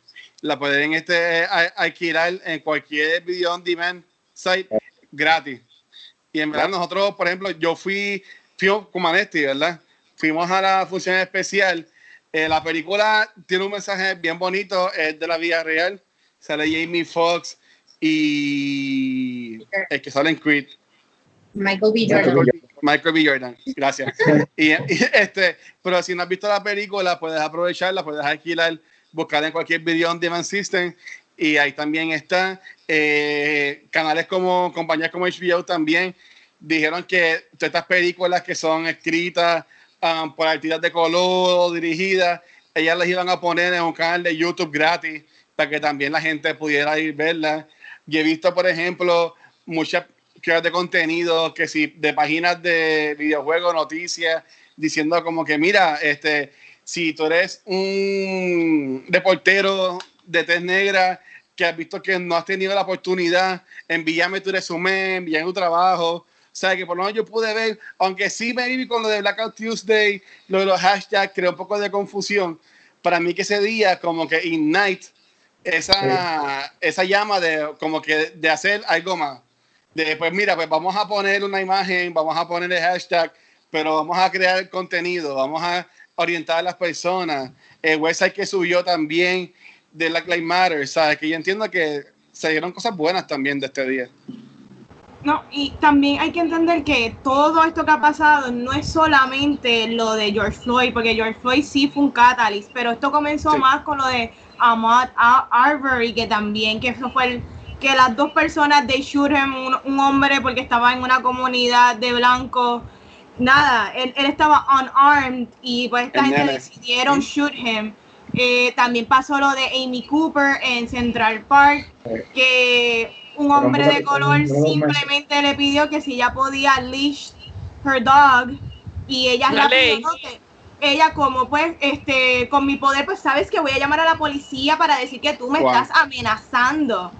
la pueden este, alquilar en cualquier video on demand site gratis. Y en verdad nosotros, por ejemplo, yo fui, fui con Manetti, ¿verdad? Fuimos a la función especial. Eh, la película tiene un mensaje bien bonito, es de la vida real. Sale Jamie Foxx y el que sale en Creed. Michael B. Jordan. Michael B. Jordan, gracias. y, y, este, pero si no has visto la película, puedes aprovecharla, puedes alquilar, buscar en cualquier video on demand system y ahí también está. Eh, canales como compañías como HBO también dijeron que todas estas películas que son escritas um, por artistas de color o dirigidas, ellas las iban a poner en un canal de YouTube gratis para que también la gente pudiera ir verlas. He visto, por ejemplo, muchas creadores de contenido que si de páginas de videojuegos, noticias, diciendo como que mira, este, si tú eres un reportero de tez negra que has visto que no has tenido la oportunidad, envíame tu resumen, envíame tu trabajo. O sea, que por lo menos yo pude ver, aunque sí me vi con lo de Blackout Tuesday, lo de los hashtags, creó un poco de confusión. Para mí que ese día como que ignite esa, esa llama de como que de hacer algo más. De pues mira, pues vamos a poner una imagen, vamos a poner el hashtag, pero vamos a crear contenido, vamos a orientar a las personas. El website que subió también de Black Lives Matter, ¿sabes? Que yo entiendo que se dieron cosas buenas también de este día. No, y también hay que entender que todo esto que ha pasado no es solamente lo de George Floyd, porque George Floyd sí fue un catalyst, pero esto comenzó Sí. más con lo de Ahmaud A- Arbery, que también, que eso fue el, que las dos personas de shoot him, un, un hombre porque estaba en una comunidad de blancos, nada, él, él estaba unarmed y pues esta El gente nene. decidieron Sí. shoot him. Eh, también pasó lo de Amy Cooper en Central Park, que un hombre de color simplemente le pidió que si ella podía leash her dog y ella La rápido, ley. ¿no? que ella como pues este con mi poder pues sabes que voy a llamar a la policía para decir que tú me Wow. estás amenazando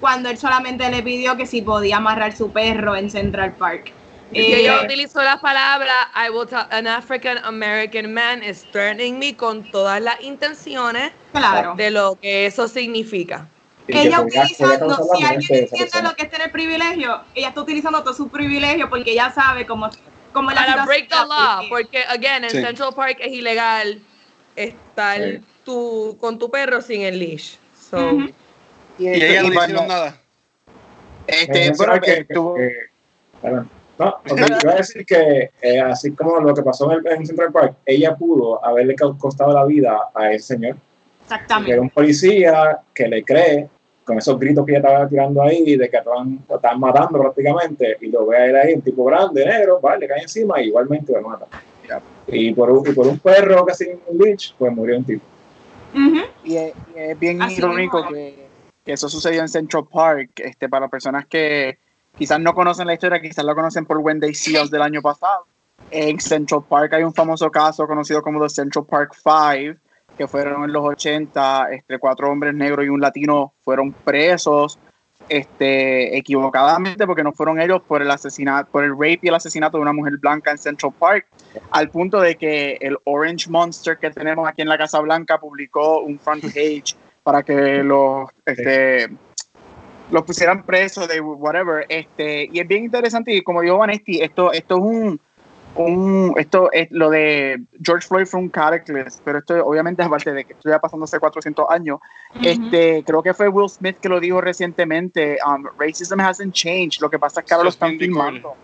cuando él solamente le pidió que si podía amarrar su perro en Central Park. Y Eh, ella utilizó la palabra I will tell an African American man is threatening me con todas las intenciones claro. de lo que eso significa. Que ella utilizando, si alguien entiende lo que es tener privilegio, ella está utilizando todo su privilegio porque ella sabe cómo, la Para break the law, porque again en Sí. Central Park es ilegal estar Sí. tu, con tu perro sin el leash. So. Y ellas no cuando- hicieron nada. Este, bueno, menciona que- eh, tuvo- que- perdón. No, ok, iba a decir que eh, así como lo que pasó en, el, en Central Park, ella pudo haberle costado la vida a ese señor, que era Exactamente. un policía que le cree con esos gritos que ella estaba tirando ahí, de que estaban, estaban matando prácticamente, y lo ve a él ahí, un tipo grande, negro, vale, le cae encima y igualmente lo mata. Y por, un, y por un perro que sin un leash, pues murió un tipo. Y es, y es bien Así irónico mismo. que, que eso sucedió en Central Park, este, para personas que quizás no conocen la historia, quizás la conocen por See Us del año pasado. En Central Park hay un famoso caso conocido como The Central Park Five, que fueron en los 80, este, cuatro hombres negros y un latino fueron presos este, equivocadamente porque no fueron ellos por el asesinato, por el rape y el asesinato de una mujer blanca en Central Park, al punto de que el Orange Monster que tenemos aquí en la Casa Blanca publicó un front page para que los, este, los pusieran presos de whatever. Este, y es bien interesante, y como dijo Vanesti, esto, esto es un, un esto es lo de George Floyd fue un cataclysm, pero esto obviamente aparte de que esto ya pasando hace 400 años, este, creo que fue Will Smith que lo dijo recientemente, um, racism hasn't changed, lo que pasa es que ahora lo están filmando.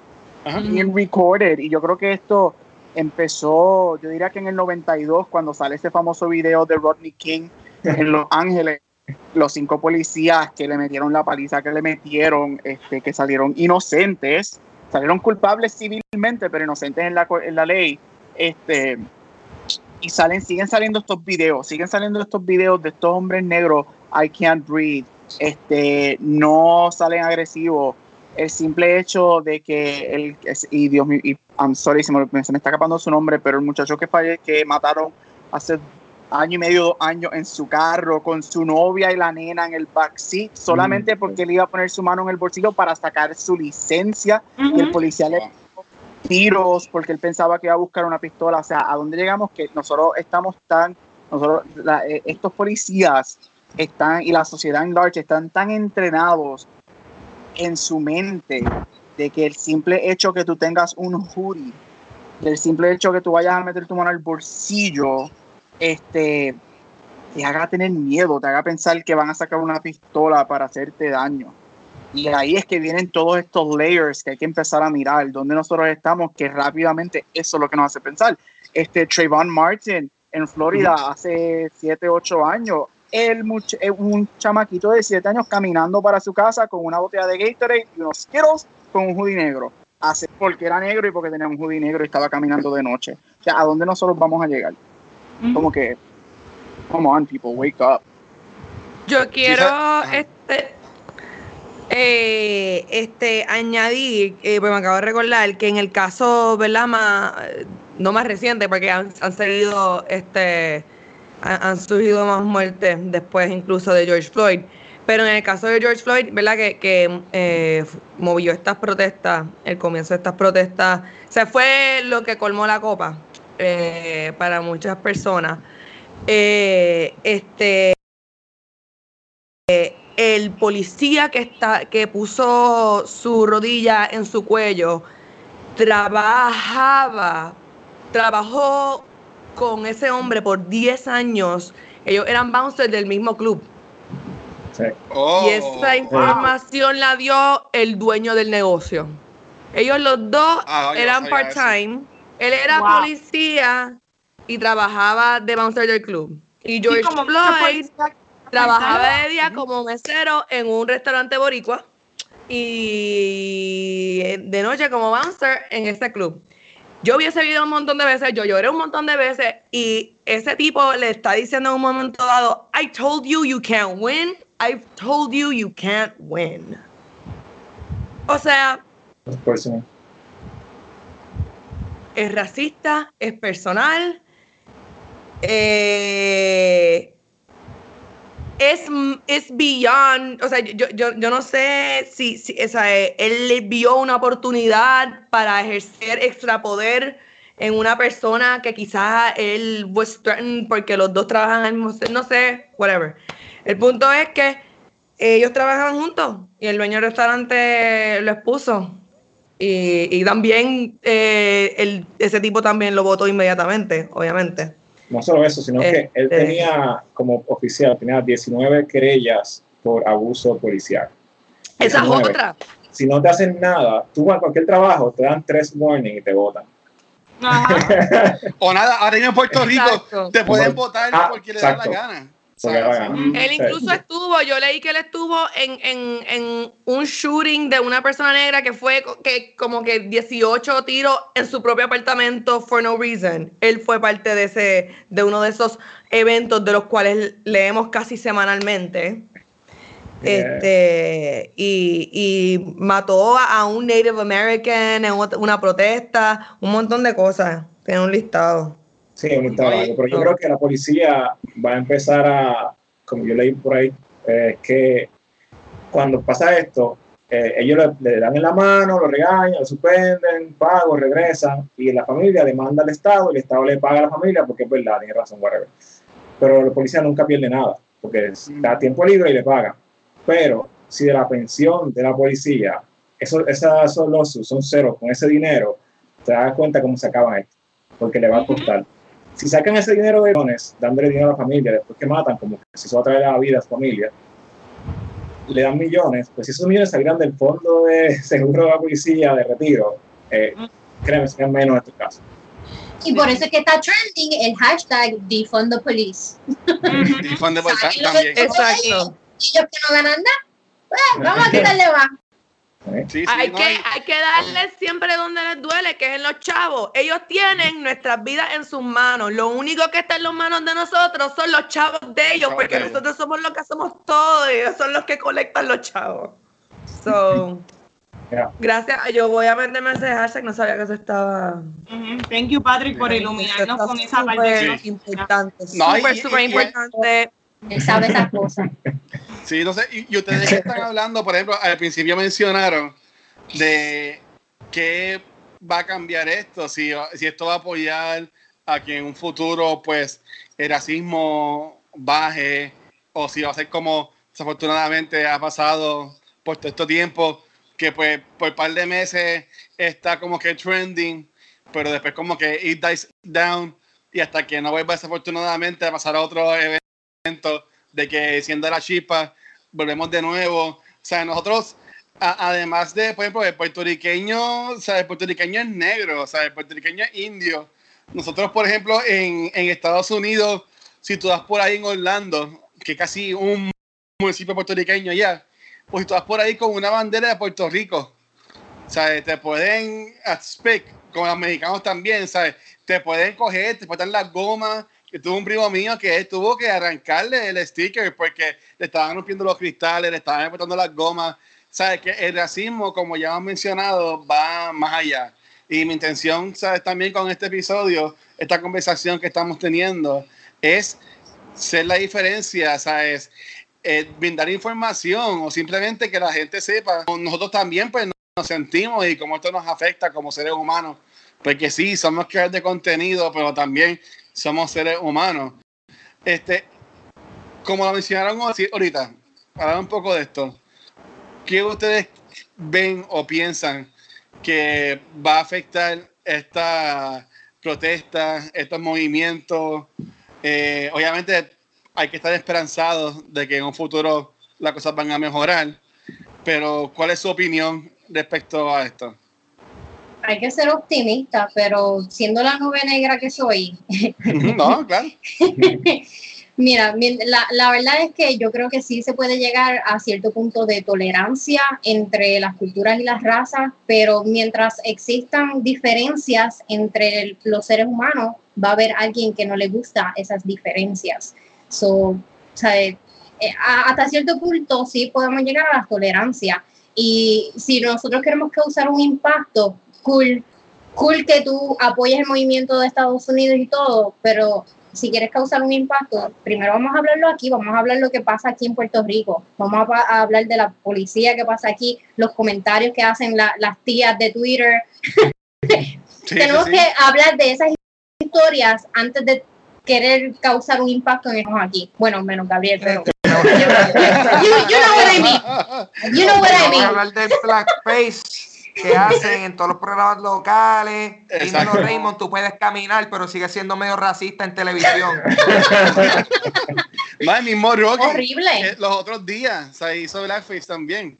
Bien recorded y yo creo que esto empezó, yo diría que en el 92 cuando sale ese famoso video de Rodney King en Los Ángeles, los cinco policías que le metieron la paliza que le metieron, este, que salieron inocentes, salieron culpables civilmente, pero inocentes en la, en la ley, este, y salen, siguen saliendo estos videos, siguen saliendo estos videos de estos hombres negros, I can't breathe, este, no salen agresivos, el simple hecho de que el y Dios mío, y I'm sorry se me, se está escapando su nombre, pero el muchacho que falle, que mataron hace año y medio, dos años en su carro con su novia y la nena en el backseat, solamente porque él iba a poner su mano en el bolsillo para sacar su licencia y el policía le dio tiros porque él pensaba que iba a buscar una pistola. O sea, ¿a dónde llegamos? Que nosotros estamos tan, nosotros, la- eh, estos policías están y la sociedad en large están tan entrenados en su mente de que el simple hecho que tú tengas un hoodie, del simple hecho que tú vayas a meter tu mano al bolsillo, este, te haga tener miedo, te haga pensar que van a sacar una pistola para hacerte daño. Y ahí es que vienen todos estos layers que hay que empezar a mirar, donde nosotros estamos, que rápidamente eso es lo que nos hace pensar. Este Trayvon Martin en Florida hace 7, 8 años, el much- eh, un chamaquito de 7 años caminando para su casa con una botella de Gatorade y unos Skittles con un hoodie negro. Hace porque era negro y porque tenía un hoodie negro y estaba caminando de noche. O sea, ¿a dónde nosotros vamos a llegar? Como que, come on, people, wake up. Yo quiero este eh, este añadir, eh, pues me acabo de recordar que en el caso, ¿verdad? Más, no más reciente, porque han, han seguido, este, han, han surgido más muertes después incluso de George Floyd. Pero en el caso de George Floyd, ¿verdad? Que, que eh, movió estas protestas, el comienzo de estas protestas, se fue lo que colmó la copa eh, para muchas personas. Eh, este eh, el policía que está que puso su rodilla en su cuello trabajaba trabajó con ese hombre por 10 años. Ellos eran bouncers del mismo club. Sí. Oh, y esa información la dio el dueño del negocio. Ellos los dos Ah, eran part-time él era Wow. policía y trabajaba de bouncer del club y Sí, George como Floyd Trabajaba de día como mesero en un restaurante boricua y de noche como bouncer en ese club. Yo vi ese video un montón de veces, yo lloré un montón de veces y ese tipo le está diciendo en un momento dado, I told you you can't win, I've told you you can't win. O sea. Es racista, es personal, eh, es, es beyond, o sea, yo, yo, yo no sé si, si o sea, él le vio una oportunidad para ejercer extrapoder en una persona que quizás él was porque los dos trabajan al mismo, no sé, whatever. El punto es que ellos trabajaban juntos y el dueño del restaurante lo expuso. Y, y también eh, el- ese tipo también lo votó inmediatamente, obviamente. No solo eso, sino que él Este- tenía como oficial, tenía 19 querellas por abuso policial. Esa es 19. otra. Si no te hacen nada, tú vas a cualquier trabajo, te dan tres warnings y te votan. Ajá. O nada, ahora en Puerto Rico Exacto. te pueden votar Ah, porque le da la gana. Él Sí. incluso estuvo, yo leí que él estuvo en, en, en un shooting de una persona negra que fue que como que 18 tiros en su propio apartamento for no reason. Él fue parte de ese, de uno de esos eventos de los cuales leemos casi semanalmente. Yeah. Este, y, y mató a, un Native American en una protesta, un montón de cosas. Tiene un listado. Sí, listado Oye, largo, pero yo creo que la policía va a empezar a, como yo leí por ahí, eh, que cuando pasa esto, eh, ellos le, le dan en la mano, lo regañan, lo suspenden, pago, regresan, y la familia demanda al Estado, y el Estado le paga a la familia porque es verdad, tiene razón, whatever. Pero la policía nunca pierde nada, porque da tiempo libre y le paga. Pero si de la pensión de la policía, eso, esa- esos lawsuits son ceros con ese dinero, te das cuenta cómo se acaban esto, porque le va a costar si sacan ese dinero de dones, dándole dinero a la familia, después que matan, como que si eso va a traer a la vida a su familia, le dan millones, pues si esos millones salieran del fondo de seguro de la policía de retiro, eh, créeme, serían menos en este caso. Y por eso es que está trending el hashtag defund the police. Y fan de Baltán ¿Saben lo que- también. Exacto. Y ellos que no ganan nada, pues vamos a quitarle más. ¿Eh? Sí, sí, Hay, no, que, y- hay que darles siempre donde les duele, que es en los chavos. Ellos tienen nuestras vidas en sus manos. Lo único que está en las manos de nosotros son los chavos de ellos, Chavos porque de ellos. nosotros somos los que hacemos todo y ellos son los que colectan los chavos. So, Ya. gracias. Yo voy a meterme ese hashtag, no sabía que eso estaba. Ujú. Thank you, Patrick, por iluminarnos con esa parte. importante. No, y- Súper, y- súper y- importante. Él sabe esas cosas. Sí, sé, y, y ustedes están hablando, por ejemplo, al principio mencionaron de qué va a cambiar esto, si, si esto va a apoyar a que en un futuro, pues, el racismo baje, o si va a ser como desafortunadamente ha pasado por todo este tiempo, que pues por un par de meses está como que trending, pero después como que it dies down, y hasta que no vuelva desafortunadamente a pasar a otro evento de que siendo la chispa, volvemos de nuevo. O sea, nosotros, a- además de, por ejemplo, el puertorriqueño, o sea, el puertorriqueño es negro, o sea, el puertorriqueño es indio. Nosotros, por ejemplo, en, en Estados Unidos, si tú vas por ahí en Orlando, que es casi un municipio puertorriqueño ya, pues si tú vas por ahí con una bandera de Puerto Rico, ¿sabes? Te pueden speak, con los mexicanos también, ¿sabes? Te pueden coger, te pueden las gomas. Que tuvo un primo mío que tuvo que arrancarle el sticker porque le estaban rompiendo los cristales, le estaban botando las gomas. ¿Sabes? Que el racismo, como ya hemos mencionado, va más allá. Y mi intención, ¿sabes? También con este episodio, esta conversación que estamos teniendo, es ser la diferencia, ¿sabes? Eh, brindar información o simplemente que la gente sepa. Nosotros también, pues, nos sentimos y cómo esto nos afecta como seres humanos. Porque sí, somos creadores de contenido, pero también somos seres humanos. Este, como lo mencionaron ahorita, hablar un poco de esto. ¿Qué ustedes ven o piensan que va a afectar esta protesta, estos movimientos? Eh, obviamente hay que estar esperanzados de que en un futuro las cosas van a mejorar, pero ¿cuál es su opinión respecto a esto? Hay que ser optimista, pero siendo la nube negra que soy, No, claro. Mira, mi- la, la verdad es que yo creo que sí se puede llegar a cierto punto de tolerancia entre las culturas y las razas, pero mientras existan diferencias entre el- los seres humanos, va a haber alguien que no le gusta esas diferencias. So, o sea, eh, a- hasta cierto punto sí podemos llegar a la tolerancia. Y si nosotros queremos causar un impacto, cool, cool que tú apoyes el movimiento de Estados Unidos y todo, pero si quieres causar un impacto, primero vamos a hablarlo aquí, vamos a hablar lo que pasa aquí en Puerto Rico, vamos a, hablar de la policía que pasa aquí, los comentarios que hacen la- las tías de Twitter. Sí, Tenemos sí, sí. que hablar de esas historias antes de querer causar un impacto en ellos aquí. Bueno, menos Gabriel, pero... you, you know what I mean. You know what I Vamos a mean. hablar del blackface que hacen en todos los programas locales. Dímelo. Raymond, tú puedes caminar, pero sigues siendo medio racista en televisión. Más el mismo Rocky. Horrible. eh, los otros días, se hizo Blackface también.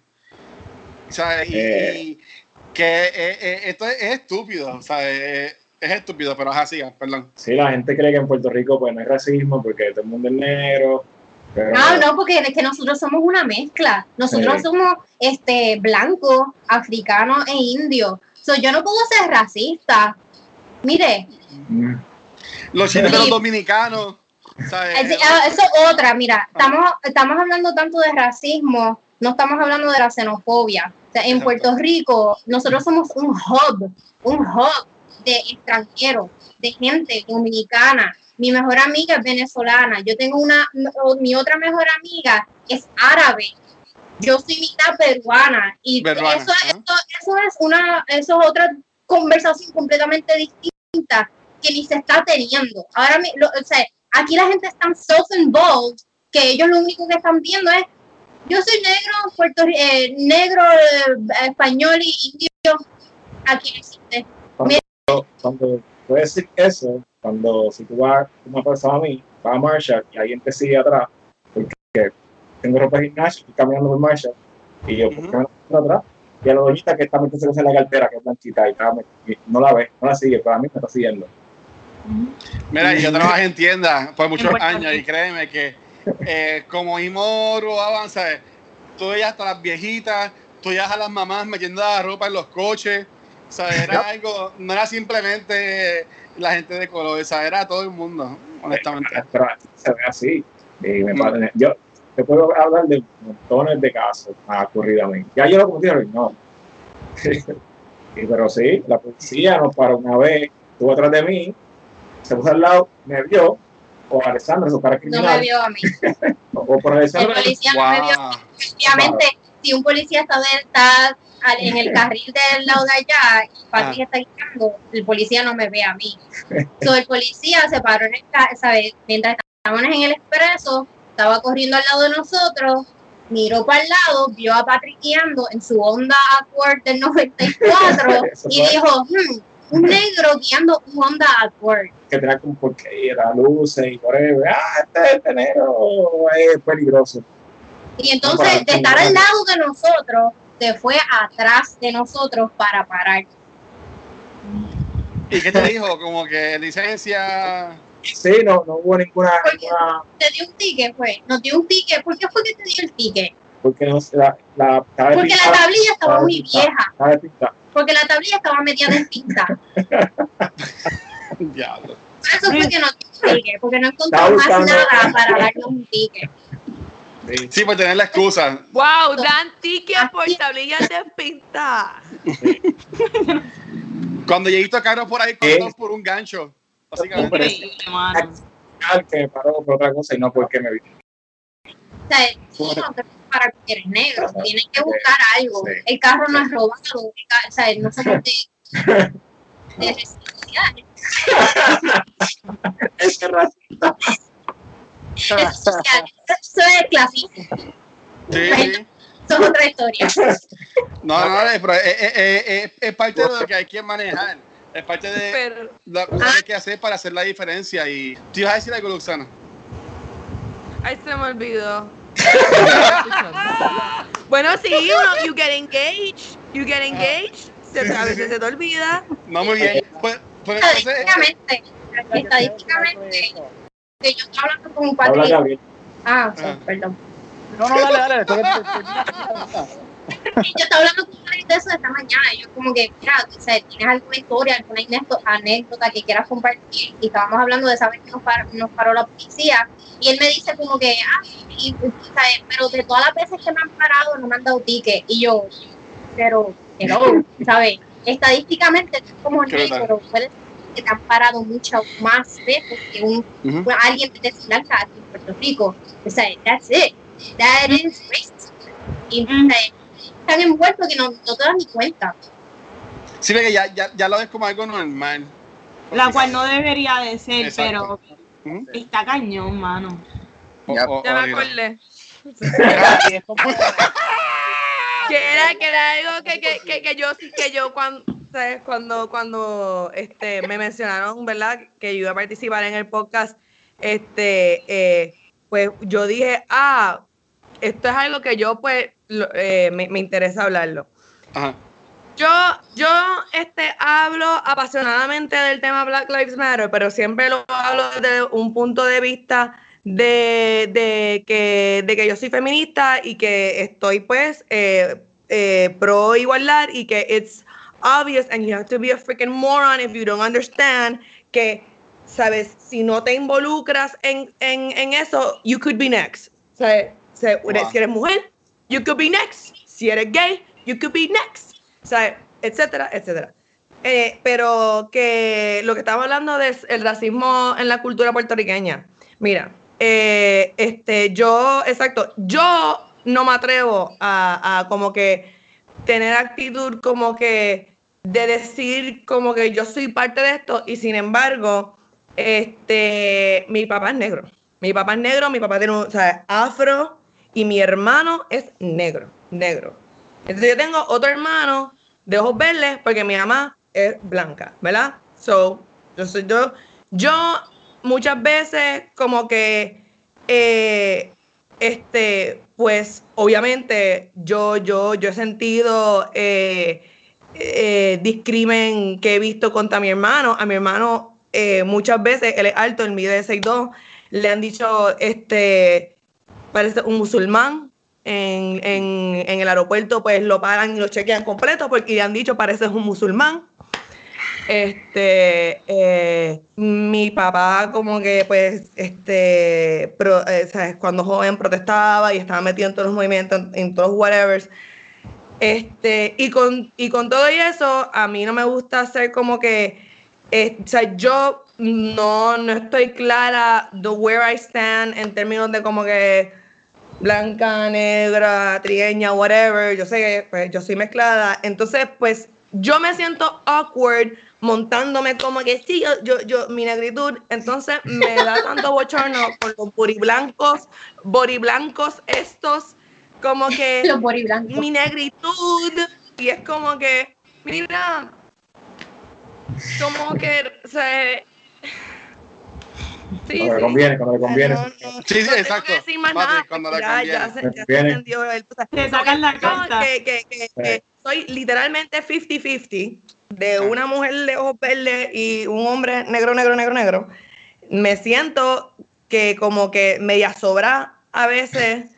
¿sabes? Y, Eh. y que eh, eh, esto es, es estúpido, ¿sabes? Eh, Es estúpido, pero es así, perdón. Sí, la gente cree que en Puerto Rico pues no hay racismo porque todo el mundo es negro. Pero Ah, no, porque es que nosotros somos una mezcla. Nosotros Sí. somos este blanco, africano e indio. So, yo no puedo ser racista. Mire, Mm, Los chinos de los Sí. dominicanos, ¿sabes? es- ah, eso es otra. Mira, estamos, estamos hablando tanto de racismo, no estamos hablando de la xenofobia. O sea, en. Puerto Rico, nosotros somos un hub, un hub de extranjeros, de gente dominicana. Mi mejor amiga es venezolana. Yo tengo una, mi otra mejor amiga es árabe. Yo soy mitad peruana y Peruana, eso, eso, eso es una, eso es otra conversación completamente distinta que ni se está teniendo. Ahora, lo- o sea, aquí la gente está self-involved que ellos lo único que están viendo es yo soy negro, Puerto, eh, negro, eh, español y indio. Aquí no existe. cuando puedes decir eso, cuando si tú vas, como me pasado a mí, vas a Marshall y alguien te sigue atrás, porque tengo ropa de gimnasio, estoy caminando por Marshall, y yo, ¿por qué me la atrás? Y a la doñita que está metiéndose en la cartera, que es blanquita, y, está, y no la ve, no la sigue, pero a mí me está siguiendo. Mira, yo trabajé en tiendas por muchos años y créeme que eh, como Imo robaban, ¿sabes? Tú veías hasta las viejitas, tú veías a las mamás metiendo la ropa en los coches, ¿sabes? Era algo, no era simplemente la gente de color, ¿sabes? Era todo el mundo, honestamente. Pero se ve así. Y me Mm. parece- yo te puedo hablar de montones de casos mí. Ya yo lo cometí, no. Y, pero sí, la policía nos paró una vez, estuvo atrás de mí, se puso al lado, me vio, o Alessandra, su cara No criminal, me vio a mí. o, o por El Alessandra, policía no me vio. Wow. Obviamente, si un policía está, está al- en el carril del lado de allá y Patrick Ah. está guiando, el policía no me ve a mí. So, el policía se paró en el ca- ¿sabe? mientras estábamos en el expreso, estaba corriendo al lado de nosotros, miró para el lado, vio a Patrick guiando en su Honda Accord del 94 Eso y dijo, "Hmm, un negro guiando un Honda Accord. que tenía como porquería, luces y por ahí, ah, este, este negro es peligroso. Y entonces, de estar al lado de nosotros, se fue atrás de nosotros para parar. ¿Y qué te dijo? Como que licencia. Sí, no, no hubo ninguna, ninguna te dio un ticket, fue. Nos dio un ticket. ¿Por qué fue que te dio el ticket? porque no la, la, estaba Porque la tablilla estaba estaba muy vieja. Porque la tablilla estaba metida en tinta. Diablo. Por eso fue que nos dio un ticket. Porque no encontramos más nada para darnos un ticket. Sí. Sí, por tener la excusa. Wow, dan tickets por tablillas de pintar. Cuando llegué a carro por ahí, ¿Qué? cortados por un gancho. Básicamente. Que me paró por otra cosa y no porque me vi. O sea, no para que eres negro. Tienes que buscar algo. El carro no es robado. O sea, no somos de, de residenciales. Ese racista. Eso es social. Eso es clasismo. Sí. Eso es otra historia. No, no, pero es, es- es- es- es parte de lo que hay que manejar. Es parte de Pero, lo que hay que hacer para hacer la diferencia. Y tú ibas a decir algo, Luxana. ay, se me olvidó. bueno, sí, uno, you get engaged, you get engaged, se, a veces se te olvida. No, muy bien. Pues, pues entonces, Estadísticamente, estadísticamente, yo estaba hablando con un Habla Patrick. Gabriel. Ah, sí, Ah. perdón. No, no, dale, dale. estoy- estoy- Yo estaba hablando con un Patrick de eso esta mañana. Y yo, como que, mira, o sea, ¿tienes alguna historia, alguna anécdota, anécdota que quieras compartir? Y estábamos hablando de esa vez que nos paró, nos paró la policía. Y él me dice, como que, ah, y, o sea, pero de todas las veces que me han parado, no me han dado ticket. Y yo, pero, pero, ¿sabes? Estadísticamente, tú como negro, puedes que te han parado muchas más veces que un Ujú. bueno, alguien de Sri Lanka aquí en Puerto Rico. O sea, that's it. That is racist. Y o sea, están envueltos que no, no te das ni cuenta. sí, ve que ya, ya, ya lo ves como algo normal. La cual no debería de ser, Exacto. pero Ujú. está cañón, mano. O- Ya. o- Ya me acordé. Que era, que era algo que, que, que, que yo que yo cuando ¿sabes? cuando cuando este me mencionaron, ¿verdad? Que yo iba a participar en el podcast, este eh, pues yo dije, ah, esto es algo que yo pues lo- eh, me, me interesa hablarlo. Ajá. Yo, yo este, hablo apasionadamente del tema Black Lives Matter, pero siempre lo hablo desde un punto de vista de, de que, de que yo soy feminista y que estoy pues eh, eh, pro igualdad y que it's obvious and you have to be a freaking moron if you don't understand que, sabes, si no te involucras en, en, en eso, you could be next. Wow. Si eres mujer, you could be next. Si eres gay, you could be next. Sea, etcétera, etcétera. Eh, pero que lo que estaba hablando de el racismo en la cultura puertorriqueña. Mira, eh, este, yo, exacto, yo no me atrevo a, a como que tener actitud como que de decir como que yo soy parte de esto y sin embargo, este, mi papá es negro. Mi papá es negro, mi papá tiene un, o sea, afro y mi hermano es negro, negro. Entonces yo tengo otro hermano de ojos verdes porque mi mamá es blanca, ¿verdad? So, yo soy yo, yo muchas veces como que eh, este, pues obviamente yo, yo, yo he sentido eh, eh, discrimen que he visto contra mi hermano. A mi hermano eh, muchas veces, él es alto, él mide 6'2", le han dicho, este, parece un musulmán. En, en, el aeropuerto pues lo paran y lo chequean completo porque le han dicho pareces un musulmán. Este, eh, mi papá como que pues, este, eh, cuando joven protestaba y estaba metido en todos los movimientos, en, en todos los whatevers. Este, y con, y con todo y eso, a mí no me gusta hacer como que, eh, o sea, yo no, no estoy clara de where I stand en términos de como que blanca, negra, trigueña, whatever. Yo sé que pues, yo soy mezclada. Entonces, pues yo me siento awkward montándome como que sí, yo, yo, yo mi negritud. Entonces me da tanto bochorno con los boriblancos, boriblancos estos, como que mi negritud. Y es como que, mira, como que, o sea, sí, Cuando le sí. conviene, cuando le conviene. No, no, Sí, sí, no tengo exacto. que decir más Patrick, nada, cuando le ya, conviene. ya se, ya se entendió el- o sea, Te sacan la carta. Que, que, que, que Sí. soy literalmente 50-50 de una mujer de ojos verdes y un hombre negro, negro, negro, negro. Me siento que como que media sobra a veces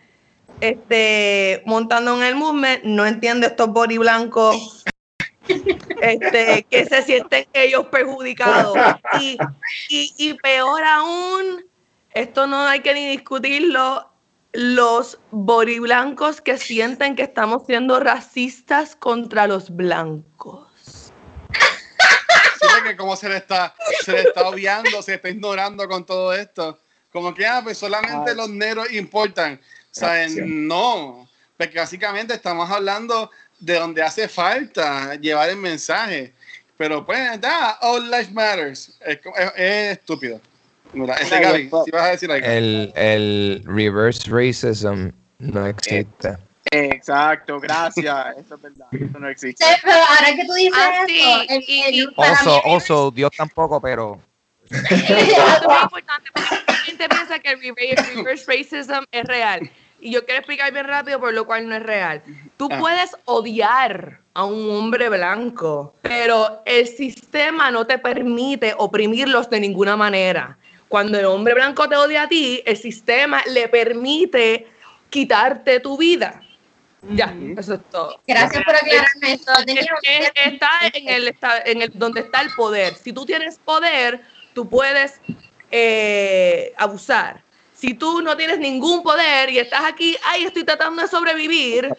este, montando en el movement, no entiendo estos body blancos este, que se sienten ellos perjudicados. Y, y, y peor aún, esto no hay que ni discutirlo, los body blancos que sienten que estamos siendo racistas contra los blancos. Sí, que como se le está, se le está obviando, se está ignorando con todo esto. Como que, ah, pues solamente Ay. los negros importan. O sea, Sí. no, porque básicamente estamos hablando de donde hace falta llevar el mensaje. Pero pues, da, all life matters. Es, es- es estúpido. Mira, ese Gaby, si vas a decir algo. El, el reverse racism no existe. Exacto, gracias. Eso es verdad. Eso no existe. Sí, pero ahora que tú dices Ah, sí, esto, el- el- Also, mí- also, Dios tampoco, pero es muy importante porque mucha gente piensa que el reverse, reverse racism es real. Y yo quiero explicar bien rápido por lo cual no es real. Tú Ah. puedes odiar a un hombre blanco, pero el sistema no te permite oprimirlos de ninguna manera. Cuando el hombre blanco te odia a ti, el sistema le permite quitarte tu vida. Ya, eso es todo. Gracias por aclararme esto. Es que está en el, está en el donde está el poder. Si tú tienes poder, tú puedes eh, abusar. Si tú no tienes ningún poder y estás aquí, ay, estoy tratando de sobrevivir,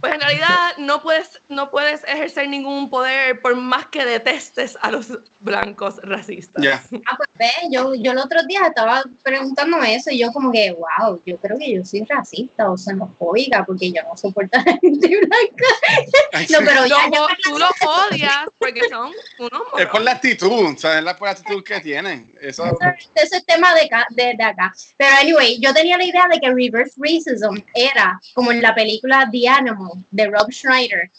pues en realidad no puedes, no puedes ejercer ningún poder por más que detestes a los blancos racistas. Ya. Ah, pues ve, yo, yo el otro día estaba preguntándome eso y yo como que, wow, yo creo que yo soy racista o xenofóbica porque yo no soporto a la gente blanca. No, pero ya, Lo- ya tú los odias porque son unos Es por la actitud, o sea, es la, por la actitud que tienen. Eso, ese es tema de acá, de, de acá. Pero anyway, yo tenía la idea de que reverse racism era como en la película The Animal de Rob Schneider,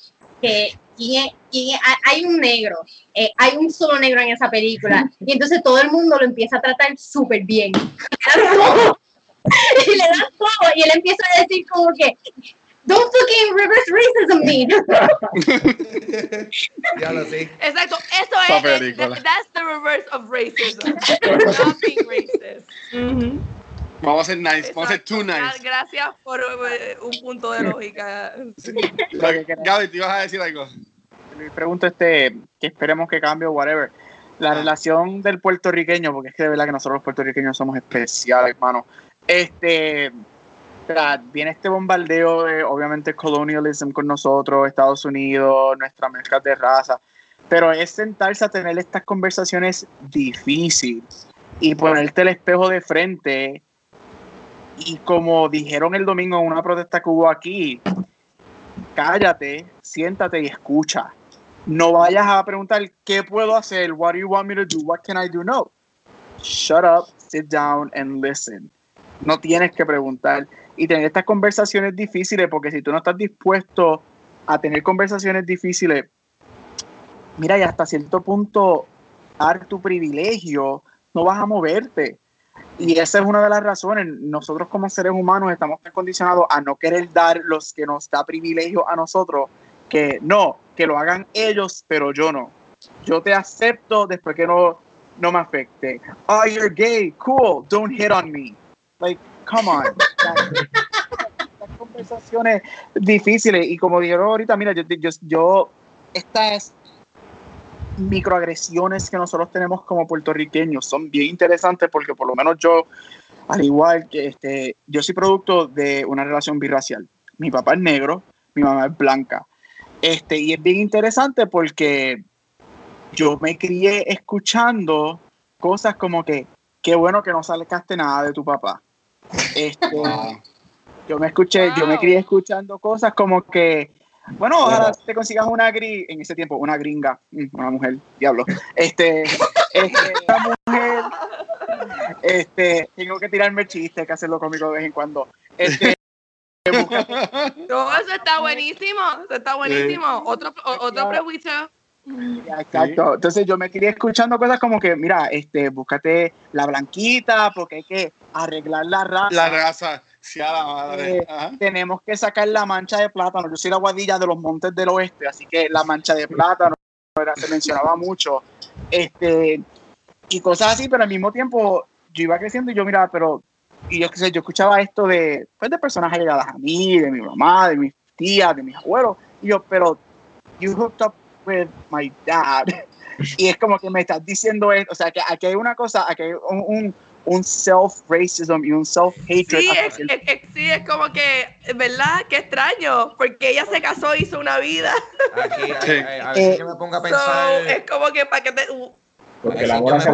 que quién es- quién es- hay- un negro, eh, hay un solo negro en esa película, y entonces todo el mundo lo empieza a tratar súper bien. Y le dan todo, y él empieza a decir como que, Don't fucking reverse racism me. Ya lo sé. Exacto, eso es. that- That's the reverse of racism. Not being racist. Ujú. Vamos a ser nice, vamos a ser too nice. Gracias por eh, un punto de lógica. Gaby, te ibas a decir algo. Luis pregunta este, que esperemos que cambie o whatever. La Ah. relación del puertorriqueño, porque es que de verdad que nosotros los puertorriqueños somos especiales, hermano. Este, viene este bombardeo de, obviamente, colonialism con nosotros, Estados Unidos, nuestras mezclas de raza. Pero es sentarse a tener estas conversaciones difíciles y ponerte el espejo de frente. Y como dijeron el domingo en una protesta que hubo aquí, cállate, siéntate y escucha. No vayas a preguntar qué puedo hacer, what do you want me to do, what can I do? No. Shut up, sit down and listen. No tienes que preguntar y tener estas conversaciones difíciles porque si tú no estás dispuesto a tener conversaciones difíciles, mira, y hasta cierto punto dar tu privilegio, no vas a moverte. Y esa es una de las razones. Nosotros como seres humanos estamos tan condicionados a no querer dar los que nos da privilegio a nosotros, que no, que lo hagan ellos, pero yo no. Yo te acepto después que no, no me afecte. Oh, you're gay, cool, don't hit on me. Like, come on. Estas conversaciones difíciles y como dijeron ahorita, mira, yo, yo, yo estas microagresiones que nosotros tenemos como puertorriqueños son bien interesantes porque por lo menos yo, al igual que este, yo soy producto de una relación birracial. Mi papá es negro, mi mamá es blanca. Este, y es bien interesante porque yo me crié escuchando cosas como que, qué bueno que no salcaste nada de tu papá. Este, Wow. yo me escuché, yo me crié escuchando cosas como que, bueno, ojalá te consigas una gri, en ese tiempo, una gringa, mm, una mujer, diablo. Este, este, una mujer, este, tengo que tirarme el chiste, hay que hacerlo cómico de vez en cuando. Este, No, eso está buenísimo. Eso está buenísimo. Otro, o- otro prejuicio. Exacto. Entonces yo me quería escuchando cosas como que, mira, este, búscate la blanquita porque hay que arreglar la raza. La raza, sí a la madre. Eh. Tenemos que sacar la mancha de plátano. Yo soy la guadilla de los montes del oeste, así que la mancha de plátano era- se mencionaba mucho. Este, y cosas así, pero al mismo tiempo yo iba creciendo y yo miraba, pero, y yo yo escuchaba esto de, pues, de personas allegadas a mí, de mi mamá, de mis tías, de mis abuelos, y yo, pero, you hooked up with my dad. Y es como que me estás diciendo esto, o sea, que aquí hay una cosa, aquí hay un, un, un self-racism y un self-hatred. Sí, sí, es como que, ¿verdad? Qué extraño, porque ella se casó hizo una vida. Aquí, a, Sí. a- a ver si yo me pongo a So, pensar. es como que para que te. uh, Porque la bola me se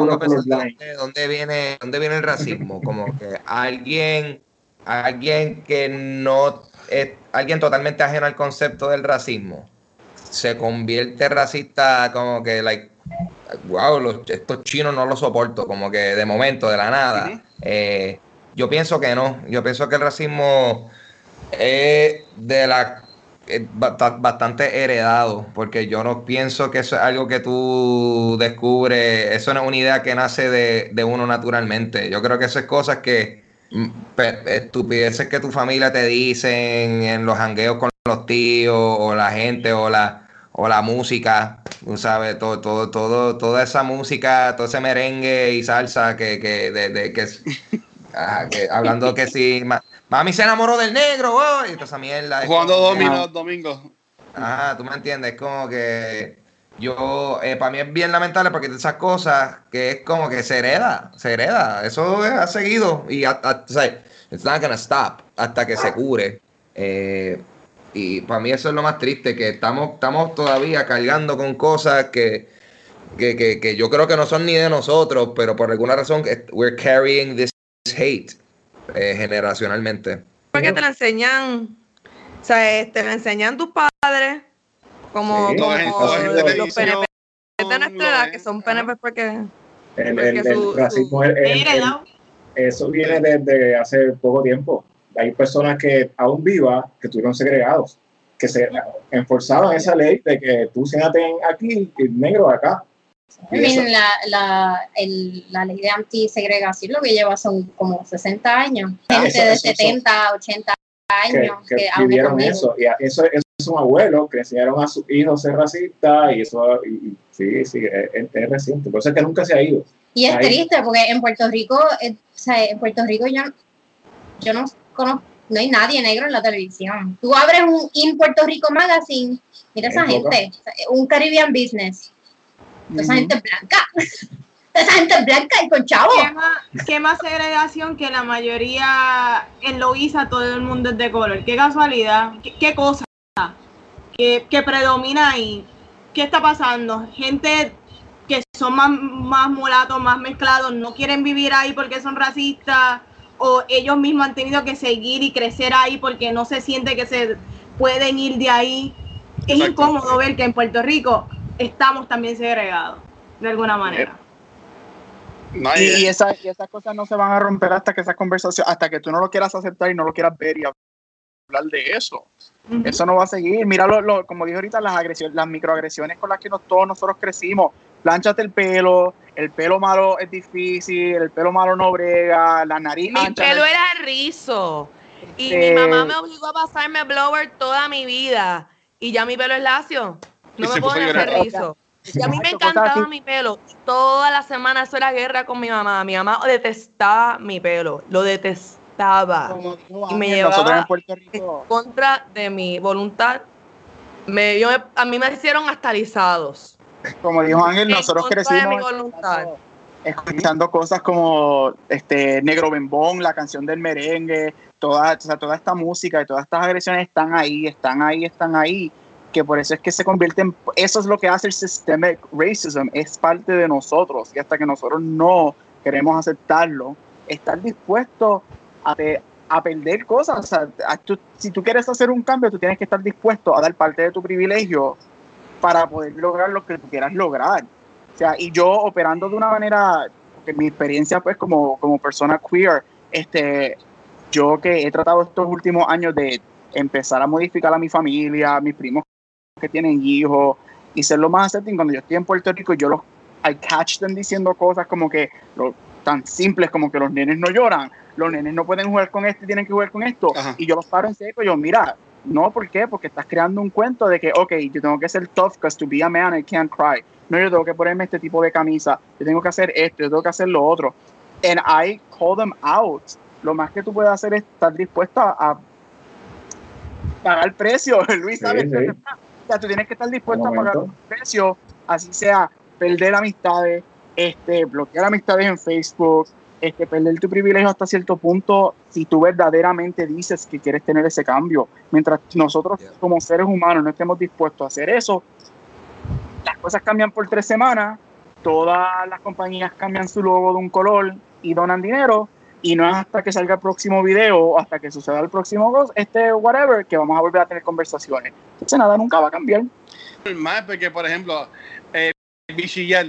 dónde, dónde viene, dónde viene el racismo. Como que alguien, alguien que no es alguien totalmente ajeno al concepto del racismo se convierte racista como que like wow los, estos chinos no los soporto como que de momento de la nada. Eh, yo pienso que no yo pienso que el racismo es de la es bastante heredado, porque yo no pienso que eso es algo que tú descubres, eso no es una idea que nace de, de uno naturalmente. Yo creo que eso es cosas que, mm, pe- estupideces que tu familia te dicen en los jangueos con los tíos, o la gente, o la, o la música, tú sabes, todo, todo, todo, toda esa música, todo ese merengue y salsa que, que, de, de- que, es- ah, que hablando que si ma- mami se enamoró del negro, oh, y toda esa mierda. Jugando los domingos. Ajá, tú me entiendes, como que yo, eh, para mí es bien lamentable porque esas cosas que es como que se hereda, se hereda, eso es- ha seguido y o sea, it's not gonna stop hasta que se cure. Eh, y para mí eso es lo más triste, que estamos, estamos todavía cargando con cosas que, que, que, que yo creo que no son ni de nosotros, pero por alguna razón we're carrying this hate eh, generacionalmente. Porque te la enseñan, o sea, eh, te la enseñan tus padres, como, Sí, como los televisión, PNP de nuestra edad, ves, que son. PNP porque... El, Porque el- el su- su- racismo es- eso viene desde hace poco tiempo. Hay personas que aún vivas que estuvieron segregados, que se enforzaban esa ley de que tú siéntate aquí y negro acá. La, la, el- la ley de antisegregación lo que lleva son como 60 años. Ah, Gente eso- de eso- eso- 70, 80 años que, que, vivieron eso. Y eso, eso es un abuelo que enseñaron a sus hijos a ser racistas y eso, y, y sí, sí, es, es- es reciente. Por eso es que nunca se ha ido. Y es Ahí. triste porque en Puerto Rico, eh, o sea, en Puerto Rico yo, yo no conozco, no hay nadie negro en la televisión. Tú abres un In Puerto Rico Magazine, mira esa Es gente, un Caribbean Business, toda esa Ujú. gente es blanca, toda esa gente es blanca y con chavo. ¿Qué más, qué más segregación que la mayoría en Loíza todo el mundo es de color? Qué casualidad, qué, qué cosa que, que predomina ahí. ¿Qué está pasando? Gente que son más, más mulatos, más mezclados, no quieren vivir ahí porque son racistas, o ellos mismos han tenido que seguir y crecer ahí porque no se siente que se pueden ir de ahí. Es incómodo ver que en Puerto Rico estamos también segregados, de alguna manera. No, Y, esa- y esas cosas no se van a romper hasta que esas conversaciones, hasta que tú no lo quieras aceptar y no lo quieras ver y hablar de eso. Eso no va a seguir. Mira, lo, lo- como dije ahorita, las agresiones, las microagresiones con las que nos- todos nosotros crecimos. Plánchate el pelo, el pelo malo es difícil, el pelo malo no brega, la nariz Mi ancha. pelo era rizo. Y Este- mi mamá me obligó a pasarme blower toda mi vida. Y ya mi pelo es lacio. No me llorar. hacer rizo. Y a mí me encantaba mi pelo. Toda la semana eso era guerra con mi mamá. Mi mamá detestaba mi pelo. Lo detestaba. Y me llevaba- en Puerto En contra de mi voluntad. Me, yo a mí me hicieron hasta lisados. Como dijo Ángel, nosotros crecimos escuchando cosas como este Negro Bembón, la canción del merengue, toda, o sea, toda esta música y todas estas agresiones están ahí, están ahí, están ahí, que por eso es que se convierte en, eso es lo que hace el systemic racism, es parte de nosotros y hasta que nosotros no queremos aceptarlo, estar dispuesto a, a perder cosas, o sea, a- tú- si tú quieres hacer un cambio, tú tienes que estar dispuesto a dar parte de tu privilegio para poder lograr lo que tú quieras lograr. O sea, y yo operando de una manera, porque mi experiencia pues como, como persona queer, este, yo que he tratado estos últimos años de empezar a modificar a mi familia, a mis primos que tienen hijos, y ser lo más accepting cuando yo estoy en Puerto Rico, yo los, I catch them diciendo cosas como que, lo, tan simples como que los nenes no lloran, los nenes no pueden jugar con esto y tienen que jugar con esto, Ajá. y yo los paro en seco, y yo, mira, no, ¿por qué? Porque estás creando un cuento de que, ok, yo tengo que ser tough because to be a man I can't cry. No, yo tengo que ponerme este tipo de camisa, yo tengo que hacer esto, yo tengo que hacer lo otro. And I call them out. Lo más que tú puedes hacer es estar dispuesta a pagar precio. Luis, ¿sabes? sí. O sea, tú tienes que estar dispuesto a pagar un precio, así sea perder amistades, este, bloquear amistades en Facebook, este, perder tu privilegio hasta cierto punto si tú verdaderamente dices que quieres tener ese cambio. Mientras nosotros Yeah. como seres humanos no estemos dispuestos a hacer eso, las cosas cambian por tres semanas, todas las compañías cambian su logo de un color y donan dinero, y no es hasta que salga el próximo video o hasta que suceda el próximo este whatever que vamos a volver a tener conversaciones. Entonces nada, nunca va a cambiar. Más porque, por ejemplo, eh, Bichillar.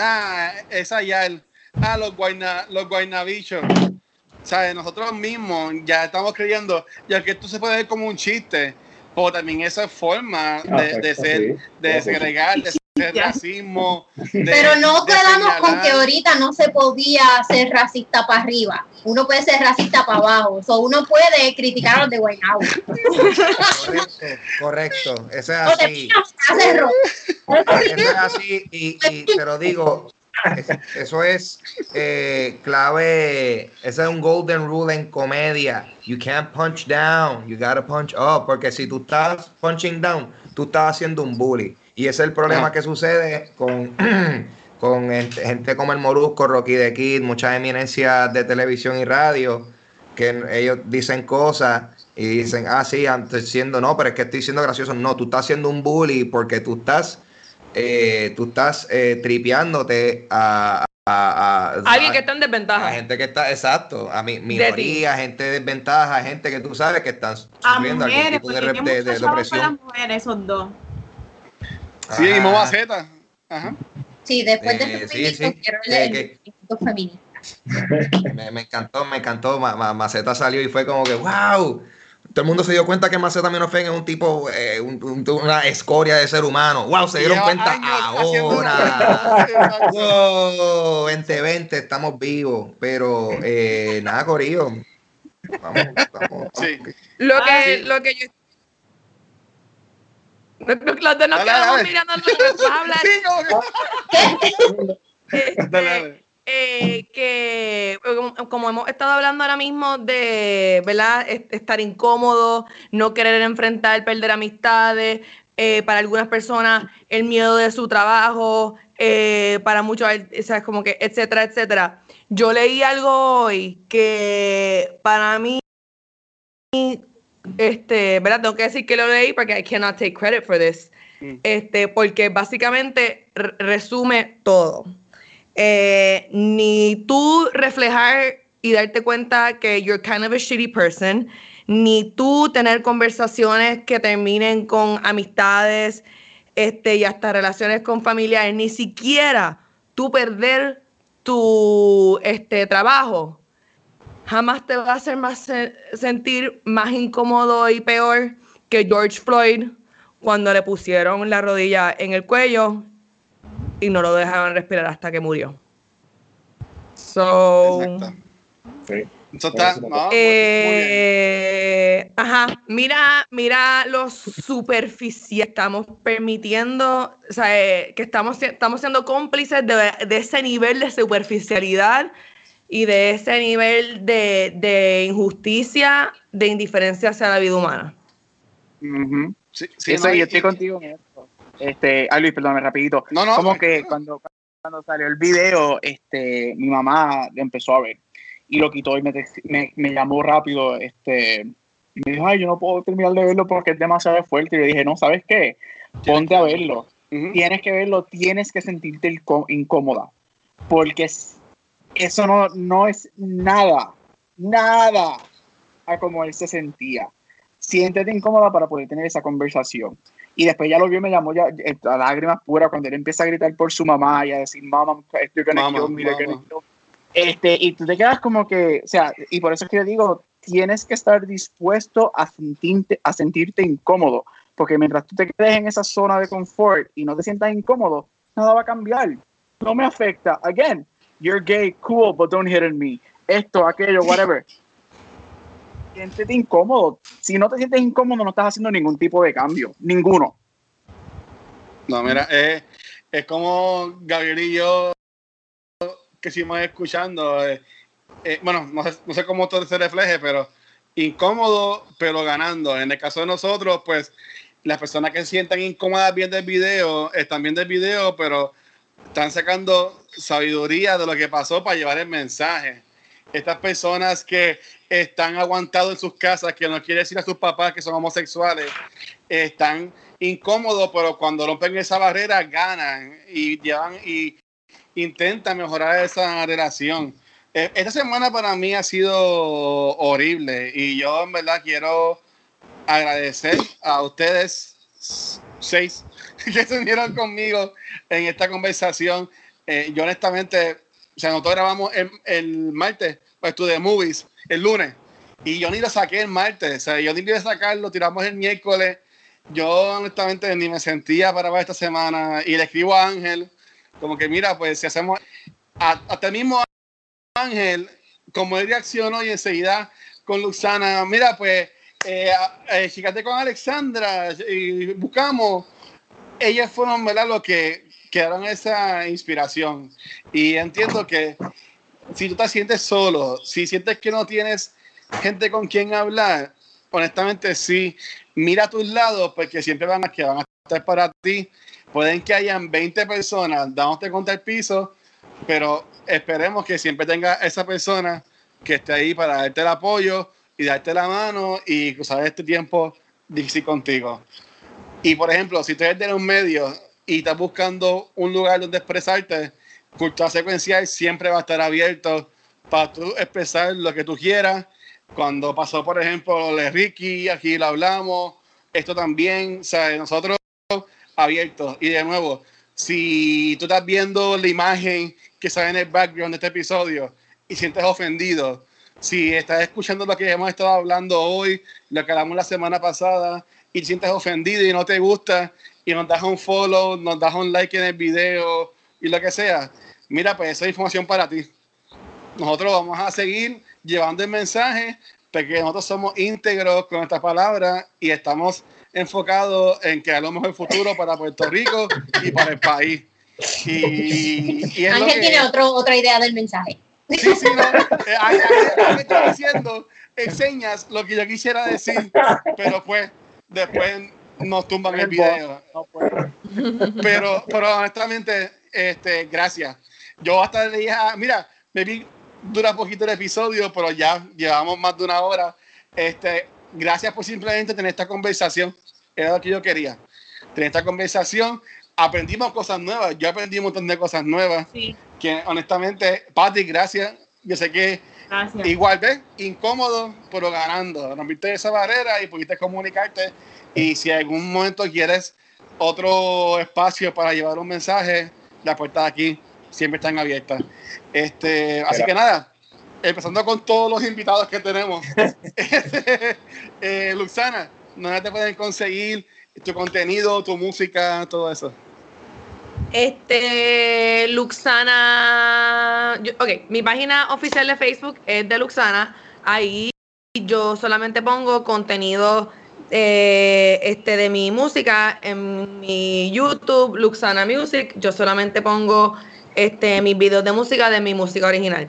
Ah, esa Yal. Ah, los, guayna, los guaynabichos. ¿Sabes? Nosotros mismos ya estamos creyendo, ya que esto se puede ver como un chiste, pero también esa forma de, de Perfecto, ser, sí. de Sí. segregar, de ser racismo. de- Pero no quedamos con que ahorita no se podía ser racista para arriba. Uno puede ser racista para abajo. O uno puede criticar a los de Guaynabo. Correcto, correcto. Eso es así. Eso es así y, y te lo digo, eso es eh, clave, ese es un golden rule en comedia. You can't punch down, you gotta punch up, porque si tú estás punching down, tú estás haciendo un bully. Y ese es el problema que sucede con, con gente, como el Morusco, Rocky the Kid, muchas eminencias de televisión y radio, que ellos dicen cosas y dicen, ah, sí, estoy siendo, no, pero es que estoy siendo gracioso. No, tú estás siendo un bully porque tú estás, eh, tú estás eh, tripeándote a, a, a- Alguien a- que está en a desventaja. gente que está, exacto, a mi, minoría, gente de desventaja, gente que tú sabes que están A sufriendo algún mujeres, tipo de, de- de- de con las opresión. mujeres, esos dos. Sí, y Z. Ajá. Sí, después de Eh, este sí, quiero Que- el que- instituto feminista. Me, me encantó, me encantó. Ma- Ma- Maceta salió y fue como que, wow. Todo el mundo se dio cuenta que Maceta Minofen es un tipo, eh, un- un- una escoria de ser humano. Wow, se dieron cuenta ahora. Wow, 2020, estamos vivos. Pero eh, nada, Corillo. Vamos, vamos, Sí. Lo Ah, que, sí. lo que yo. Los dos nos quedamos mirando lo que vas a hablar. Sí, Este, dale. Eh, que como, como hemos estado hablando ahora mismo de ¿verdad? Est- estar incómodo, no querer enfrentar, perder amistades, eh, para algunas personas el miedo de su trabajo, eh, para muchos, o sea, como que, etcétera, etcétera. Yo leí algo hoy que para mí, este, ¿verdad? Tengo que decir que lo leí porque I cannot take credit for this. Mm. Este, porque básicamente re- resume todo. Eh, ni tú reflejar y darte cuenta que you're kind of a shitty person, ni tú tener conversaciones que terminen con amistades este, y hasta relaciones con familiares, ni siquiera tú perder tu este, trabajo, jamás te va a hacer más se- sentir más incómodo y peor que George Floyd cuando le pusieron la rodilla en el cuello y no lo dejaban respirar hasta que murió. So, Exacto. Sí. Eso está, no, eh, ajá, mira, mira lo superficial. Estamos permitiendo, o sea, eh, que estamos, estamos siendo cómplices de, de ese nivel de superficialidad y de ese nivel de, de injusticia, de indiferencia hacia la vida humana. Ujú. Sí, sí, Eso, no, yo y- estoy contigo. Este, ay Luis, perdóname rapidito. No, no. Como que cuando, cuando salió el video, este, mi mamá empezó a ver y lo quitó y me, me, me llamó rápido, este, y me dijo, ay, yo no puedo terminar de verlo porque es demasiado fuerte. Y le dije, no, ¿sabes qué? Ponte a verlo. Tienes que verlo, tienes que sentirte incómoda. Porque es- eso no, no es nada, nada a como él se sentía. Siéntete incómoda para poder tener esa conversación. Y después ya lo vio me llamó ya eh, a lágrimas puras cuando él empieza a gritar por su mamá y a decir, mamá, estoy mamá. kill me". Este, y tú te quedas como que, o sea, y por eso es que yo digo, tienes que estar dispuesto a sentirte, a sentirte incómodo, porque mientras tú te quedes en esa zona de confort y no te sientas incómodo, nada va a cambiar. No me afecta. Again, you're gay, cool, but don't hit on me. Esto, aquello, whatever. Siéntete incómodo. Si no te sientes incómodo, no estás haciendo ningún tipo de cambio. Ninguno. No, mira, es, es como Gabriel y yo que seguimos escuchando. eh, eh, bueno, no sé, no sé cómo todo se refleje, pero incómodo, pero ganando. En el caso de nosotros, pues las personas que se sientan incómodas viendo el video, están viendo el video, pero están sacando sabiduría de lo que pasó para llevar el mensaje. Estas personas que están aguantados en sus casas, que no quieren decir a sus papás que son homosexuales, están incómodos, pero cuando rompen esa barrera ganan y llevan y intentan mejorar esa relación. Eh, Esta semana para mí ha sido horrible y yo en verdad quiero agradecer a ustedes seis que se unieron conmigo en esta conversación. Eh, yo honestamente, sea, nosotros grabamos el, el martes, pues tú de movies, el lunes, y yo ni lo saqué el martes, o sea, yo ni a sacarlo, tiramos el miércoles. Yo honestamente ni me sentía para ver esta semana y le escribo a Ángel, como que mira, pues si hacemos, hasta el mismo Ángel, como él reaccionó y enseguida con Luxana, mira, pues, eh, eh, con Alexandra y buscamos. Ellas fueron, ¿verdad?, los que quedaron esa inspiración. Y entiendo que si tú te sientes solo, si sientes que no tienes gente con quien hablar, honestamente sí, mira a tus lados, porque siempre van a, que van a estar para ti. Pueden que hayan 20 personas dándote contra el piso, pero esperemos que siempre tenga esa persona que esté ahí para darte el apoyo y darte la mano y cruzar este tiempo difícil contigo. Y por ejemplo, si tú eres de un medio y estás buscando un lugar donde expresarte, Cultura Secuencial siempre va a estar abierto para tú expresar lo que tú quieras. Cuando pasó, por ejemplo, lo de Ricky, aquí lo hablamos, esto también, o sea, nosotros abiertos. Y de nuevo, si tú estás viendo la imagen que sale en el background de este episodio y sientes ofendido, si estás escuchando lo que hemos estado hablando hoy, lo que hablamos la semana pasada, y te sientes ofendido y no te gusta, y nos das un follow, nos das un like en el video y lo que sea, mira, pues esa es información para ti. Nosotros vamos a seguir llevando el mensaje, porque nosotros somos íntegros con nuestras palabras y estamos enfocados en crear lo mejor futuro para Puerto Rico y para el país. Y, y es lo Ángel que- tiene otro, otra idea del mensaje. Sí, sí, no. Eh, está diciendo, enseñas lo que yo quisiera decir, pero pues después nos tumban el video. No. Pero, pero honestamente, este, gracias. Yo hasta le dije, ah, mira, me vi dura poquito el episodio, pero ya llevamos más de una hora. Este, gracias por simplemente tener esta conversación. Era lo que yo quería. Tener esta conversación. Aprendimos cosas nuevas. Yo aprendí un montón de cosas nuevas. Sí, Que honestamente, Pati, gracias. Yo sé que gracias. Igual, ¿ves? Incómodo, pero ganando. Rompiste esa barrera y pudiste comunicarte. Y si en algún momento quieres otro espacio para llevar un mensaje, las puertas aquí siempre están abiertas. Este, así que nada, empezando con todos los invitados que tenemos. Eh, Luxana, ¿dónde te pueden conseguir tu contenido, tu música, todo eso? Este, Luxana. yo- ok, mi página oficial de Facebook es de Luxana. Ahí yo solamente pongo contenido eh, este, de mi música en mi YouTube, Luxana Music. Yo solamente pongo este, mis videos de música de mi música original.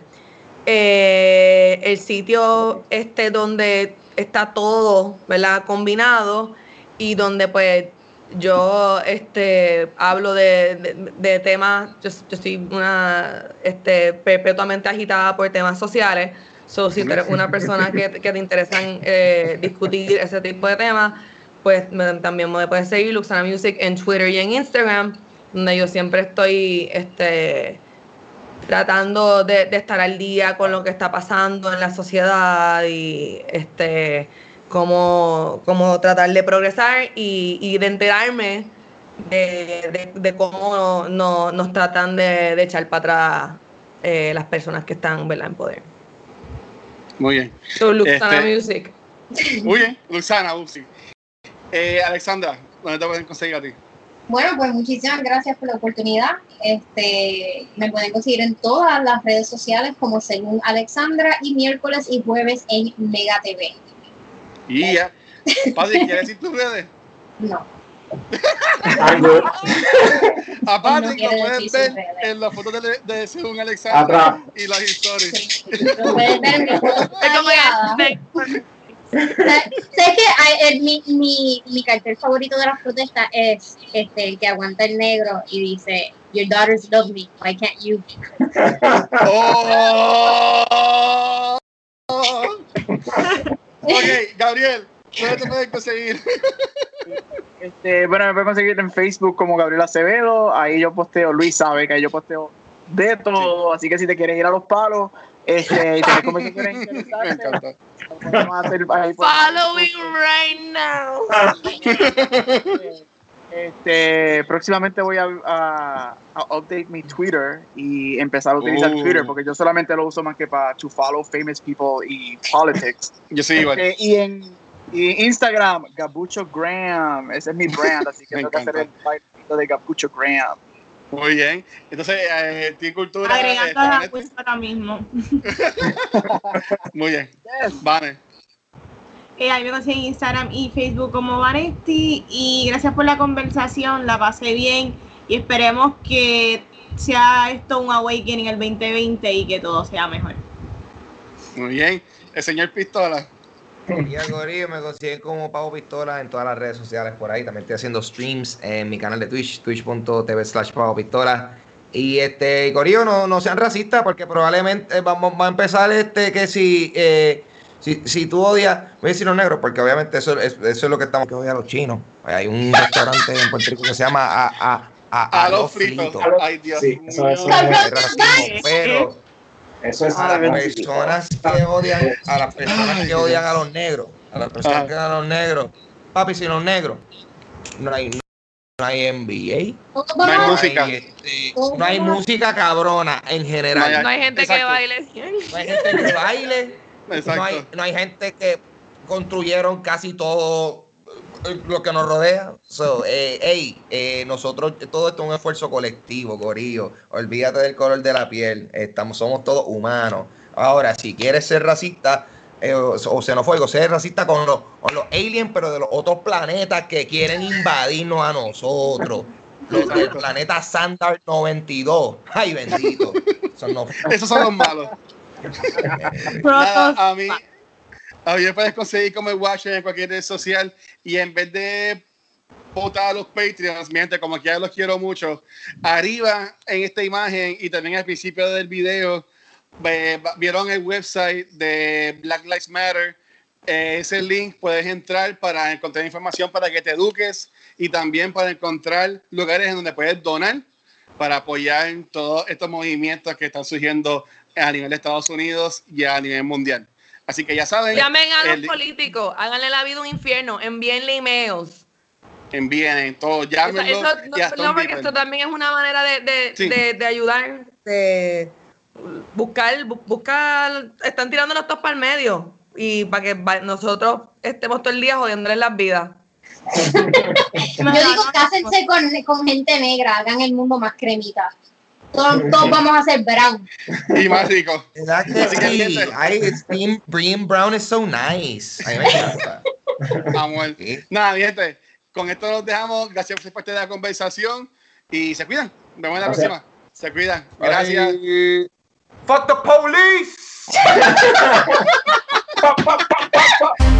Eh, el sitio este donde está todo, ¿verdad? Combinado y donde pues yo este hablo de, de- temas, yo, yo estoy una este perpetuamente agitada por temas sociales. So, si tú eres una persona que, que te interesan eh, discutir ese tipo de temas, pues me- también me puedes seguir Luxana Music en Twitter y en Instagram, donde yo siempre estoy este tratando de, de estar al día con lo que está pasando en la sociedad y este cómo, cómo tratar de progresar y, y de enterarme de, de- de cómo no- nos tratan de, de echar para atrás eh, las personas que están ¿verdad? en poder. Muy bien. So, Luxana Este- Music. Muy bien, Luxana, Uzi. Eh, Alexandra, ¿dónde te pueden conseguir a ti? Bueno, pues muchísimas gracias por la oportunidad. Este, me pueden conseguir en todas las redes sociales como según Alexandra y miércoles y jueves en Mega TV. Y ya. Padre, ¿quieres decir tus redes? No, Good. Aparte, No lo decir ver en las fotos de, de según Alexandra Atrás. y las historias. sí. Lo pueden ver en mi foto ¿Sabes que hay- el- mi, mi, mi cartel favorito de las protestas es este, el que aguanta el negro y dice Your daughters love me, why can't you? ¡Oh! ok, Gabriel, ¿dónde te pueden conseguir? Este, bueno, me pueden conseguir en Facebook como Gabriel Acevedo. Ahí yo posteo, Luis sabe que ahí yo posteo de todo. Así que si te quieres ir a los palos este, y tienes conversaciones Me interesantes, encanta. vamos a hacer ahí por- Following right now. Este, próximamente voy a, a, a update mi Twitter y empezar a utilizar Uh. Twitter porque yo solamente lo uso más que para to follow famous people y politics. Yo soy igual. Este, y en y Instagram, Gabucho Graham, ese es mi brand, así que tengo que hacer el bailito de Gabucho Graham. Muy bien. Entonces, eh, Team Cultura. Agregando está la en este- puesta ahora mismo. Muy bien. Vane. Eh, ahí me consiguen Instagram y Facebook como Vanetti. Y gracias por la conversación, la pasé bien. Y esperemos que sea esto un awakening el 2020 y que todo sea mejor. Muy bien. El señor Pistola. Y Gorillo me consiguen como Pavo Pistola en todas las redes sociales por ahí. También estoy haciendo streams en mi canal de Twitch, twitch.tv slash Pavo Pistola. Y este, Gorillo, no, no sean racistas porque probablemente vamos, va a empezar este que si, eh, si, si tú odias, voy a decir los negros porque obviamente eso, es- eso es lo que estamos que odia a los chinos. Hay un restaurante en Puerto Rico que se llama A, a, a, A los fritos. Ay, Dios Sí, mío. eso es- Hay racismo, pero Eso es a las Ah, personas que odian a las personas que odian a los negros a las personas que odian a los negros. Papi sin los negros no hay no hay NBA No hay música. este, no hay música cabrona en general. No hay- No hay gente que baile. no hay gente que baile. Exacto. no hay, no hay gente que construyeron casi todo lo que nos rodea. So, eh, ey, eh, nosotros, todo esto es un esfuerzo colectivo, Corillo. Olvídate del color de la piel. Estamos, somos todos humanos. Ahora, si quieres ser racista, eh, o, o xenofóbico, ser racista con los, con los aliens, pero de los otros planetas que quieren invadirnos a nosotros. Los del planeta Sandar 92. Ay, bendito. Son los- Esos son los malos. Nada, a mí, a mí me puedes conseguir como el Watcher en cualquier red social y en vez de votar a los Patreons, mi gente, como que ya los quiero mucho, arriba en esta imagen y también al principio del video, ve- vieron el website de Black Lives Matter. Eh, ese link puedes entrar para encontrar información para que te eduques y también para encontrar lugares en donde puedes donar para apoyar todos estos movimientos que están surgiendo a nivel de Estados Unidos y a nivel mundial. Así que ya saben, Llamen a los el- políticos, háganle la vida un infierno, envíenle emails. envíen todo, llámenlo eso- no, porque esto también es una manera de, de, Sí. de- de ayudar, de buscar, bu- buscar, están tirándonos todos para el medio y para que nosotros estemos todo el día jodiéndoles las vidas. Yo digo, cásense con, con gente negra, hagan el mundo más cremita. Todos, todos vamos a ser brown. Y más rico. ¿Verdad que Así que, sí? Ay, Brown is so nice. A mí me encanta. Amor. Sí. Nada, mi gente, con esto nos dejamos. Gracias por ser parte de la conversación y se cuidan. Nos vemos en la Gracias. próxima. Se cuidan. Gracias. Ay, Fuck the police.